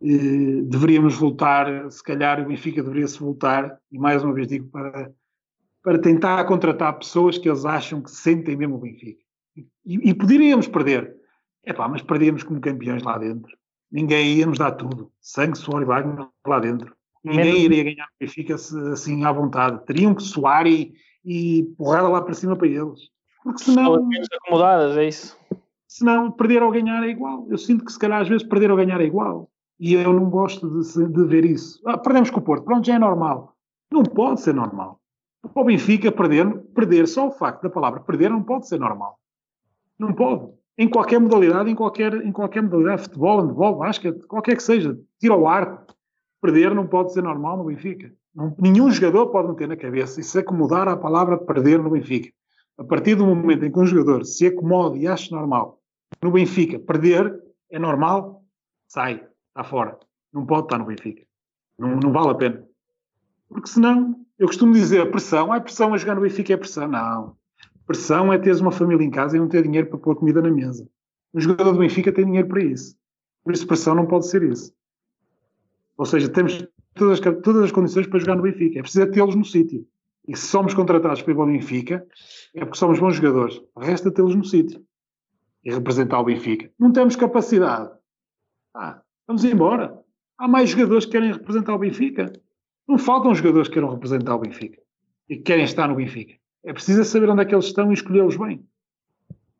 [SPEAKER 4] eh, deveríamos voltar, se calhar o Benfica deveria-se voltar, e mais uma vez digo, para, para tentar contratar pessoas que eles acham que sentem mesmo o Benfica. E, e poderíamos perder, é pá, mas perdíamos como campeões lá dentro. Ninguém ia nos dar tudo, sangue, suor e lágrimas lá dentro. Ninguém iria ganhar o Benfica assim à vontade. Teriam que suar e, e porrada lá para cima para eles. Porque senão.
[SPEAKER 3] acomodadas, é isso.
[SPEAKER 4] Senão, perder ou ganhar é igual. Eu sinto que se calhar às vezes perder ou ganhar é igual. E eu não gosto de, de ver isso. Ah, perdemos com o Porto, pronto, já é normal. Não pode ser normal. Para o Benfica, perder, perder, só o facto da palavra perder não pode ser normal. Não pode. Em qualquer modalidade, em qualquer, em qualquer modalidade, futebol, handebol, basquete, qualquer que seja, tira o ar, perder não pode ser normal no Benfica. Nenhum jogador pode meter na cabeça e se acomodar à palavra perder no Benfica. A partir do momento em que um jogador se acomoda e acha normal no Benfica perder, é normal, sai, está fora. Não pode estar no Benfica. Não, não vale a pena. Porque senão, eu costumo dizer, pressão, ah, pressão a jogar no Benfica é pressão. Não. Pressão é teres uma família em casa e não ter dinheiro para pôr comida na mesa. Um jogador do Benfica tem dinheiro para isso. Por isso, pressão não pode ser isso. Ou seja, temos todas, todas as condições para jogar no Benfica. É preciso tê-los no sítio. E se somos contratados pelo Benfica, é porque somos bons jogadores. Resta tê-los no sítio e representar o Benfica. Não temos capacidade. Ah, vamos embora. Há mais jogadores que querem representar o Benfica. Não faltam jogadores que queiram representar o Benfica e que querem estar no Benfica. É preciso saber onde é que eles estão e escolhê-los bem.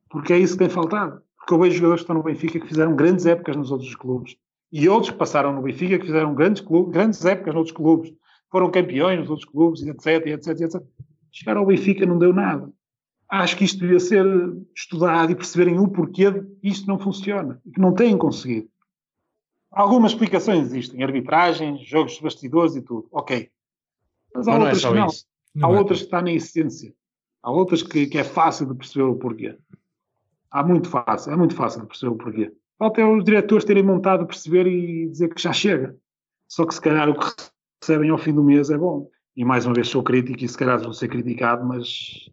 [SPEAKER 4] Porque é isso que tem faltado. Porque eu vejo jogadores que estão no Benfica que fizeram grandes épocas nos outros clubes. E outros que passaram no Benfica que fizeram grandes, clubes, grandes épocas nos outros clubes foram campeões nos outros clubes, etc, etc, etc. Chegar ao Benfica não deu nada. Acho que isto devia ser estudado e perceberem o porquê isto não funciona e que não têm conseguido. Algumas explicações existem, arbitragens, jogos de bastidores e tudo, ok. Mas há Mas outras não é que não. Há é outras que estão na essência. Há outras que, que, é fácil de perceber o porquê. Há muito fácil, é muito fácil de perceber o porquê. Falta é os diretores terem montado, perceber e dizer que já chega. Só que se calhar o que recebem ao fim do mês é bom. E mais uma vez sou crítico e se calhar vou ser criticado, mas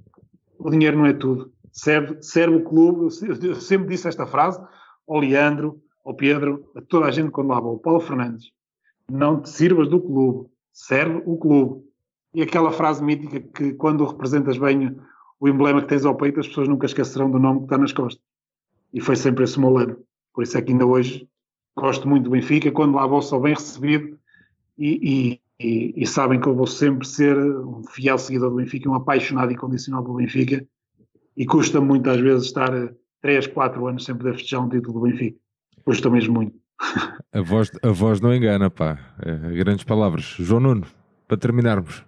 [SPEAKER 4] o dinheiro não é tudo. Serve, serve o clube, eu sempre disse esta frase ao Leandro, ao Pedro, a toda a gente quando lá vou, Paulo Fernandes, não te sirvas do clube, serve o clube. e aquela frase mítica que quando representas bem o emblema que tens ao peito, as pessoas nunca esquecerão do nome que está nas costas. E foi sempre esse o meu lema. Por isso é que ainda hoje gosto muito do Benfica, quando lá vou sou bem recebido e, e, e, e, sabem que eu vou sempre ser um fiel seguidor do Benfica, um apaixonado incondicional pelo Benfica e custa muito às vezes estar 3, 4 anos sem poder festejar um título do Benfica. Custa mesmo muito.
[SPEAKER 1] A voz, a voz não engana, pá. É, grandes palavras. João Nuno, para terminarmos.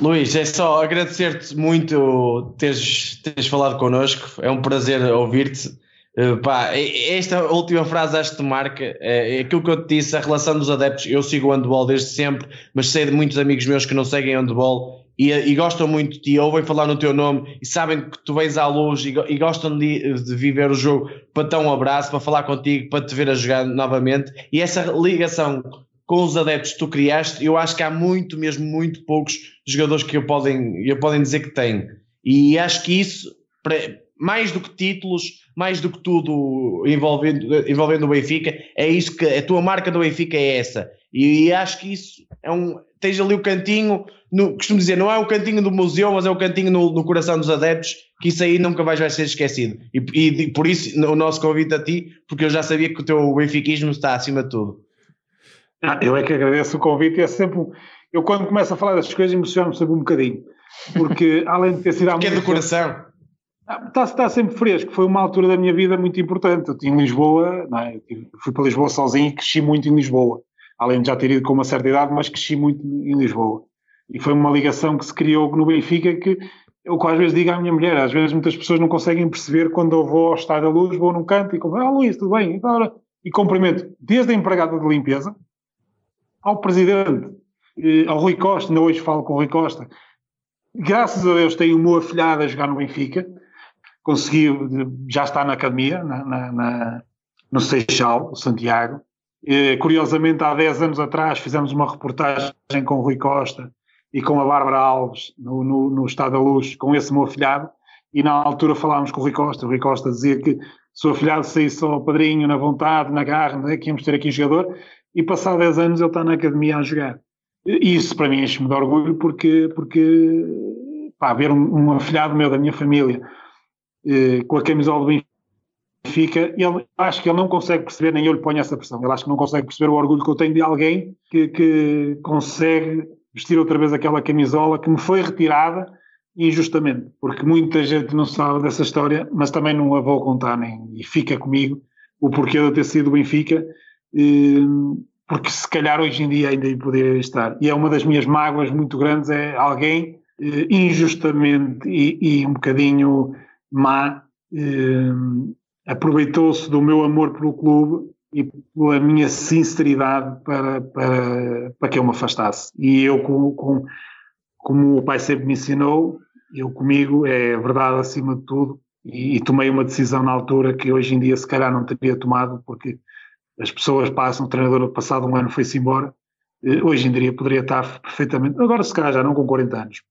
[SPEAKER 2] Luís, é só agradecer-te muito teres, teres falado connosco. É um prazer ouvir-te. Uh, pá, esta última frase acho que marca. É, é aquilo que eu te disse, a relação dos adeptos. Eu sigo o handball desde sempre, mas sei de muitos amigos meus que não seguem handball e, e gostam muito de ti, ouvem falar no teu nome e sabem que tu vens à luz e, e gostam de, de, viver o jogo para dar um abraço, para falar contigo, para te ver a jogar novamente. E essa ligação com os adeptos que tu criaste, eu acho que há muito, mesmo muito poucos jogadores que eu podem, eu podem dizer que têm. E acho que isso, mais do que títulos, mais do que tudo envolvendo, envolvendo o Benfica, é isso que a tua marca do Benfica é essa. E, e acho que isso é um. Tens ali o cantinho, no, costumo dizer, não é o cantinho do museu, mas é o cantinho no, no coração dos adeptos, que isso aí nunca mais vai ser esquecido. E, e, por isso o nosso convite a ti, porque eu já sabia que o teu benfiquismo está acima de tudo.
[SPEAKER 4] Ah, eu é que agradeço o convite, é sempre. Eu quando começo a falar destas coisas emociono-me sempre um bocadinho, porque além de ter sido há
[SPEAKER 2] muito. Que é do coração.
[SPEAKER 4] Está, está sempre fresco, foi uma altura da minha vida muito importante. Eu tinha Lisboa, é? fui para Lisboa sozinho e cresci muito em Lisboa além de já ter ido com uma certa idade, mas cresci muito em Lisboa. E foi uma ligação que se criou no Benfica que eu às vezes digo à minha mulher, às vezes muitas pessoas não conseguem perceber quando eu vou ao Estádio da Luz, vou num canto e como, ah Luís, tudo bem? E, e cumprimento desde a empregada de limpeza ao presidente, ao Rui Costa, ainda hoje falo com o Rui Costa. Graças a Deus tenho o meu afilhado a jogar no Benfica, conseguiu, já está na academia, na, na, na no Seixal, o Santiago, curiosamente, há 10 anos atrás fizemos uma reportagem com o Rui Costa e com a Bárbara Alves no, no, no Estado da Luz, com esse meu afilhado, e na altura falámos com o Rui Costa. O Rui Costa dizia que se o afilhado saísse ao padrinho, na vontade, na garra, é que íamos ter aqui jogador, e passado 10 anos ele está na academia a jogar. E isso para mim enche-me de orgulho porque, porque pá, ver um, um afilhado meu da minha família eh, com a camisola do Benfica ele, acho que ele não consegue perceber, nem eu lhe ponho essa pressão, ele acho que não consegue perceber o orgulho que eu tenho de alguém que, que consegue vestir outra vez aquela camisola que me foi retirada injustamente, porque muita gente não sabe dessa história, mas também não a vou contar nem, e fica comigo o porquê de eu ter sido Benfica, eh, porque se calhar hoje em dia ainda poderia estar. E é uma das minhas mágoas muito grandes, é alguém eh, injustamente e, e um bocadinho má eh, aproveitou-se do meu amor pelo clube e pela minha sinceridade para, para, para que eu me afastasse. E eu, com, com, como o pai sempre me ensinou, eu comigo é verdade acima de tudo, e, e, tomei uma decisão na altura que hoje em dia se calhar não teria tomado, porque as pessoas passam, o treinador passado um ano foi-se embora, eh, hoje em dia poderia estar perfeitamente, agora se calhar já não com 40 anos,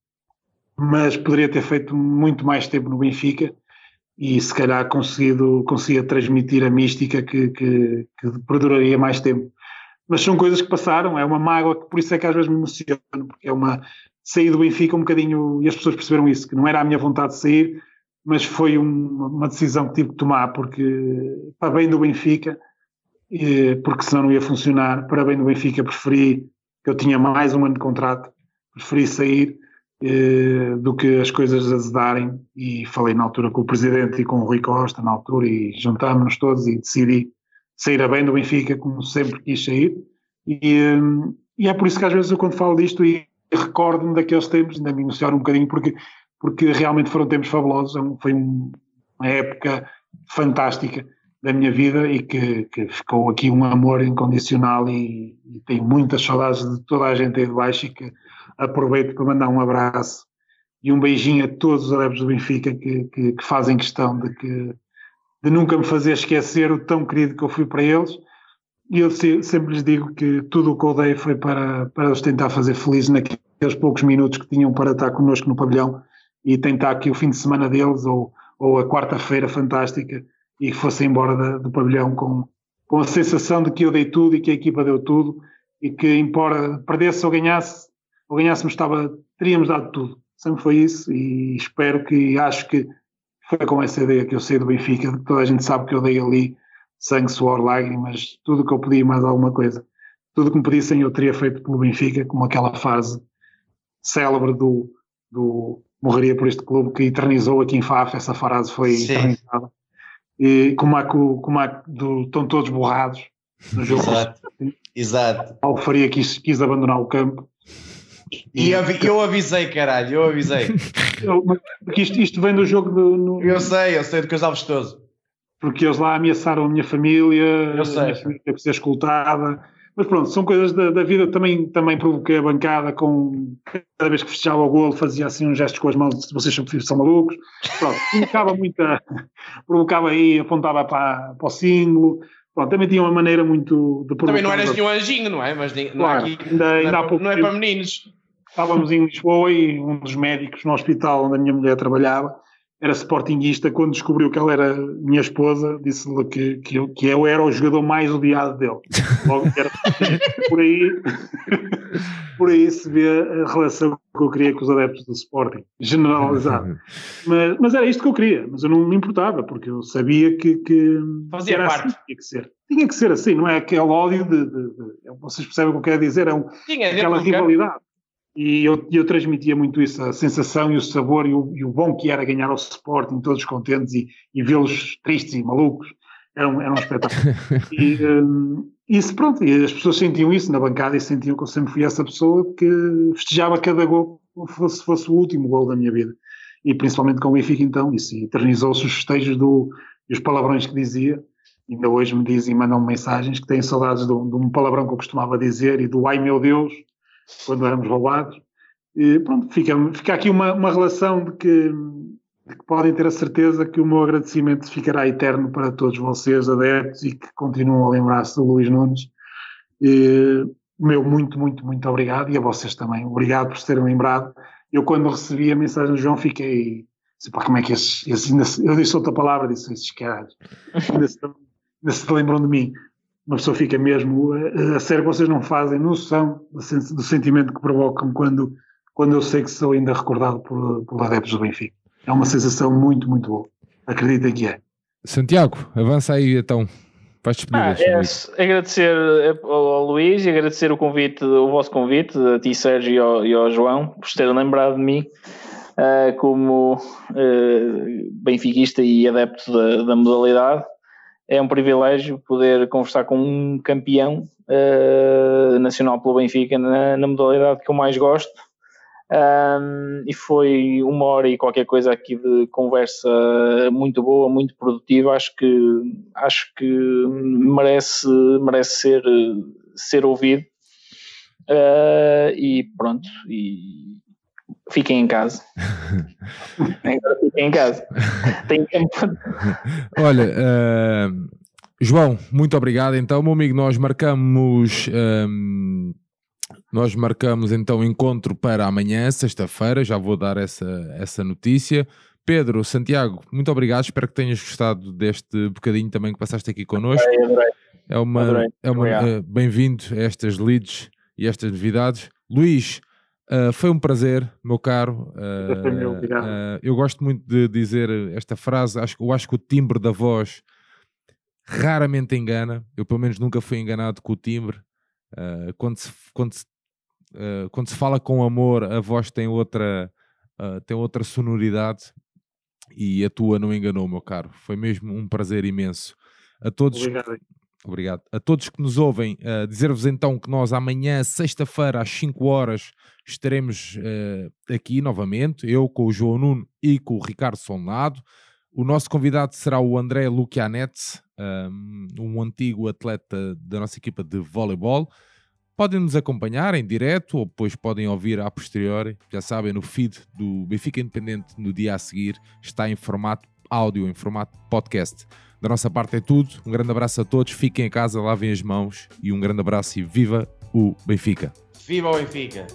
[SPEAKER 4] mas poderia ter feito muito mais tempo no Benfica, e se calhar conseguido, conseguia transmitir a mística que, que, que, perduraria mais tempo. Mas são coisas que passaram, é uma mágoa que por isso é que às vezes me emociono, porque é uma sair do Benfica um bocadinho, e as pessoas perceberam isso, que não era a minha vontade de sair, mas foi uma, uma decisão que tive que tomar, porque para bem do Benfica, porque senão não ia funcionar, para bem do Benfica preferi, eu tinha mais um ano de contrato, preferi sair eh, do que as coisas azedarem e falei na altura com o Presidente e com o Rui Costa na altura e juntámos-nos todos e decidi sair a bem do Benfica como sempre quis sair. E, eh, e é por isso que às vezes eu quando falo disto e recordo-me daqueles tempos, ainda me emociono um bocadinho porque, porque realmente foram tempos fabulosos, é foi uma época fantástica da minha vida e que, que ficou aqui um amor incondicional e, e, tenho muitas saudades de toda a gente aí de baixo e que aproveito para mandar um abraço e um beijinho a todos os adeptos do Benfica que, que, que fazem questão de, que, de nunca me fazer esquecer o tão querido que eu fui para eles. E eu sempre lhes digo que tudo o que eu dei foi para, para os tentar fazer felizes naqueles poucos minutos que tinham para estar connosco no pavilhão e tentar aqui o fim de semana deles ou, ou a quarta-feira fantástica e que fossem embora da, do pavilhão com, com a sensação de que eu dei tudo e que a equipa deu tudo e que, embora perdesse ou ganhasse, ou ganhássemos, estava, teríamos dado tudo. Sempre foi isso e espero que, acho que foi com essa ideia que eu saí do Benfica, que toda a gente sabe que eu dei ali sangue, suor, lágrimas, tudo o que eu pedi mais alguma coisa. Tudo o que me pedissem eu teria feito pelo Benfica, como aquela fase célebre do, do morreria por este clube que eternizou aqui em Faf, essa frase foi Sim. eternizada. E como há, como há do, estão todos borrados no jogo.
[SPEAKER 2] Exato. Exato.
[SPEAKER 4] Faria quis, quis abandonar o campo.
[SPEAKER 2] E eu, avisei, caralho, eu avisei.
[SPEAKER 4] porque isto, isto vem do jogo do. No...
[SPEAKER 2] Eu sei, eu sei do Casal Vestoso.
[SPEAKER 4] Porque eles lá ameaçaram a minha família, eu sei. a minha família teve que ser escoltada. Mas pronto, são coisas da, da, vida. Também, também provoquei a bancada com. Cada vez que fechava o golo, fazia assim uns gestos com as mãos. Vocês são malucos. Pronto, provocava muita. provocava aí, apontava para, para o símbolo. Pronto, também tinha uma maneira muito
[SPEAKER 2] de Também não eras nenhum anjinho, não é? Mas não, claro, aqui, ainda, ainda não, é, não é para meninos.
[SPEAKER 4] Estávamos em Lisboa e um dos médicos no hospital onde a minha mulher trabalhava era sportinguista, quando descobriu que ela era minha esposa, disse-lhe que, que, eu, que eu era o jogador mais odiado dele. Logo, era, por, aí, por aí se vê a relação que eu queria com os adeptos do Sporting, generalizado. Mas, mas era isto que eu queria, mas eu não me importava, porque eu sabia que, que
[SPEAKER 2] Fazia era parte.
[SPEAKER 4] Assim, tinha que ser. Tinha que ser assim, não é aquele ódio de, de, de vocês percebem o que eu quero dizer, é um, aquela rivalidade. E eu, eu transmitia muito isso, a sensação e o sabor e o, e o bom que era ganhar ao Sporting, todos contentes e, e vê-los tristes e malucos. Era um, era um espetáculo. e um, isso, pronto, e as pessoas sentiam isso na bancada e sentiam que eu sempre fui essa pessoa que festejava cada gol como fosse, fosse o último gol da minha vida. E principalmente com o Benfica, então, isso eternizou-se os festejos do, e os palavrões que dizia. Ainda hoje me dizem, mandam mensagens que têm saudades de um, de um palavrão que eu costumava dizer e do ai meu Deus, quando éramos roubados. E pronto, fica, fica aqui uma, uma relação de que, de que, podem ter a certeza que o meu agradecimento ficará eterno para todos vocês, adeptos, e que continuam a lembrar-se do Luís Nunes. E, meu muito, muito, muito obrigado e a vocês também. Obrigado por se terem lembrado. Eu, quando recebi a mensagem do João, fiquei. Pá, como é que esses, esses eu disse outra palavra, disse esses caras, ainda se, ainda se lembram de mim uma pessoa fica mesmo a, a sério, vocês não fazem noção do, sentimento que provocam quando, quando eu sei que sou ainda recordado por, por adeptos do Benfica. É uma sensação muito, muito boa. Acreditem que é.
[SPEAKER 1] Santiago, avança aí então. Vais.
[SPEAKER 3] Ah, é, agradecer ao Luís e agradecer o convite, o vosso convite, a ti Sérgio e ao, e ao João, por terem lembrado de mim uh, como uh, benfiquista e adepto da, da modalidade é um privilégio poder conversar com um campeão uh, nacional pelo Benfica na, na, modalidade que eu mais gosto. Um, e foi uma hora e qualquer coisa aqui de conversa muito boa, muito produtiva. Acho que acho que merece merece ser ser ouvido. Uh, e pronto, e Fiquem em casa. fiquem em casa. Tem tempo.
[SPEAKER 1] Olha, uh, João, muito obrigado. Então, meu amigo, nós marcamos. Um, nós marcamos então encontro para amanhã, sexta-feira. Já vou dar essa, essa notícia. Pedro, Santiago, muito obrigado. Espero que tenhas gostado deste bocadinho também que passaste aqui connosco.
[SPEAKER 3] Adorei, adorei.
[SPEAKER 1] É uma, é uma uh, bem-vindo a estas leads e estas novidades. Luís, Uh, foi um prazer, meu caro. Uh, uh, eu gosto muito de dizer esta frase. Acho, eu acho que o timbre da voz raramente engana. Eu, pelo menos, nunca fui enganado com o timbre. quando, se, quando, se, quando se fala com amor, a voz tem outra, tem outra sonoridade. E a tua não enganou, meu caro. Foi mesmo um prazer imenso. A todos.
[SPEAKER 4] Obrigado.
[SPEAKER 1] Obrigado. A todos que nos ouvem, uh, dizer-vos então que nós amanhã, sexta-feira, às 5 horas, estaremos uh, aqui novamente, eu com o João Nuno e com o Ricardo Sonlado. O nosso convidado será o André Lucianetti, um, um antigo atleta da nossa equipa de voleibol. Podem nos acompanhar em direto ou depois podem ouvir a posteriori. Já sabem, no feed do Benfica Independente no dia a seguir está em formato áudio, em formato podcast. Da nossa parte é tudo. Um grande abraço a todos. Fiquem em casa, lavem as mãos e um grande abraço e viva o Benfica.
[SPEAKER 2] Viva o Benfica!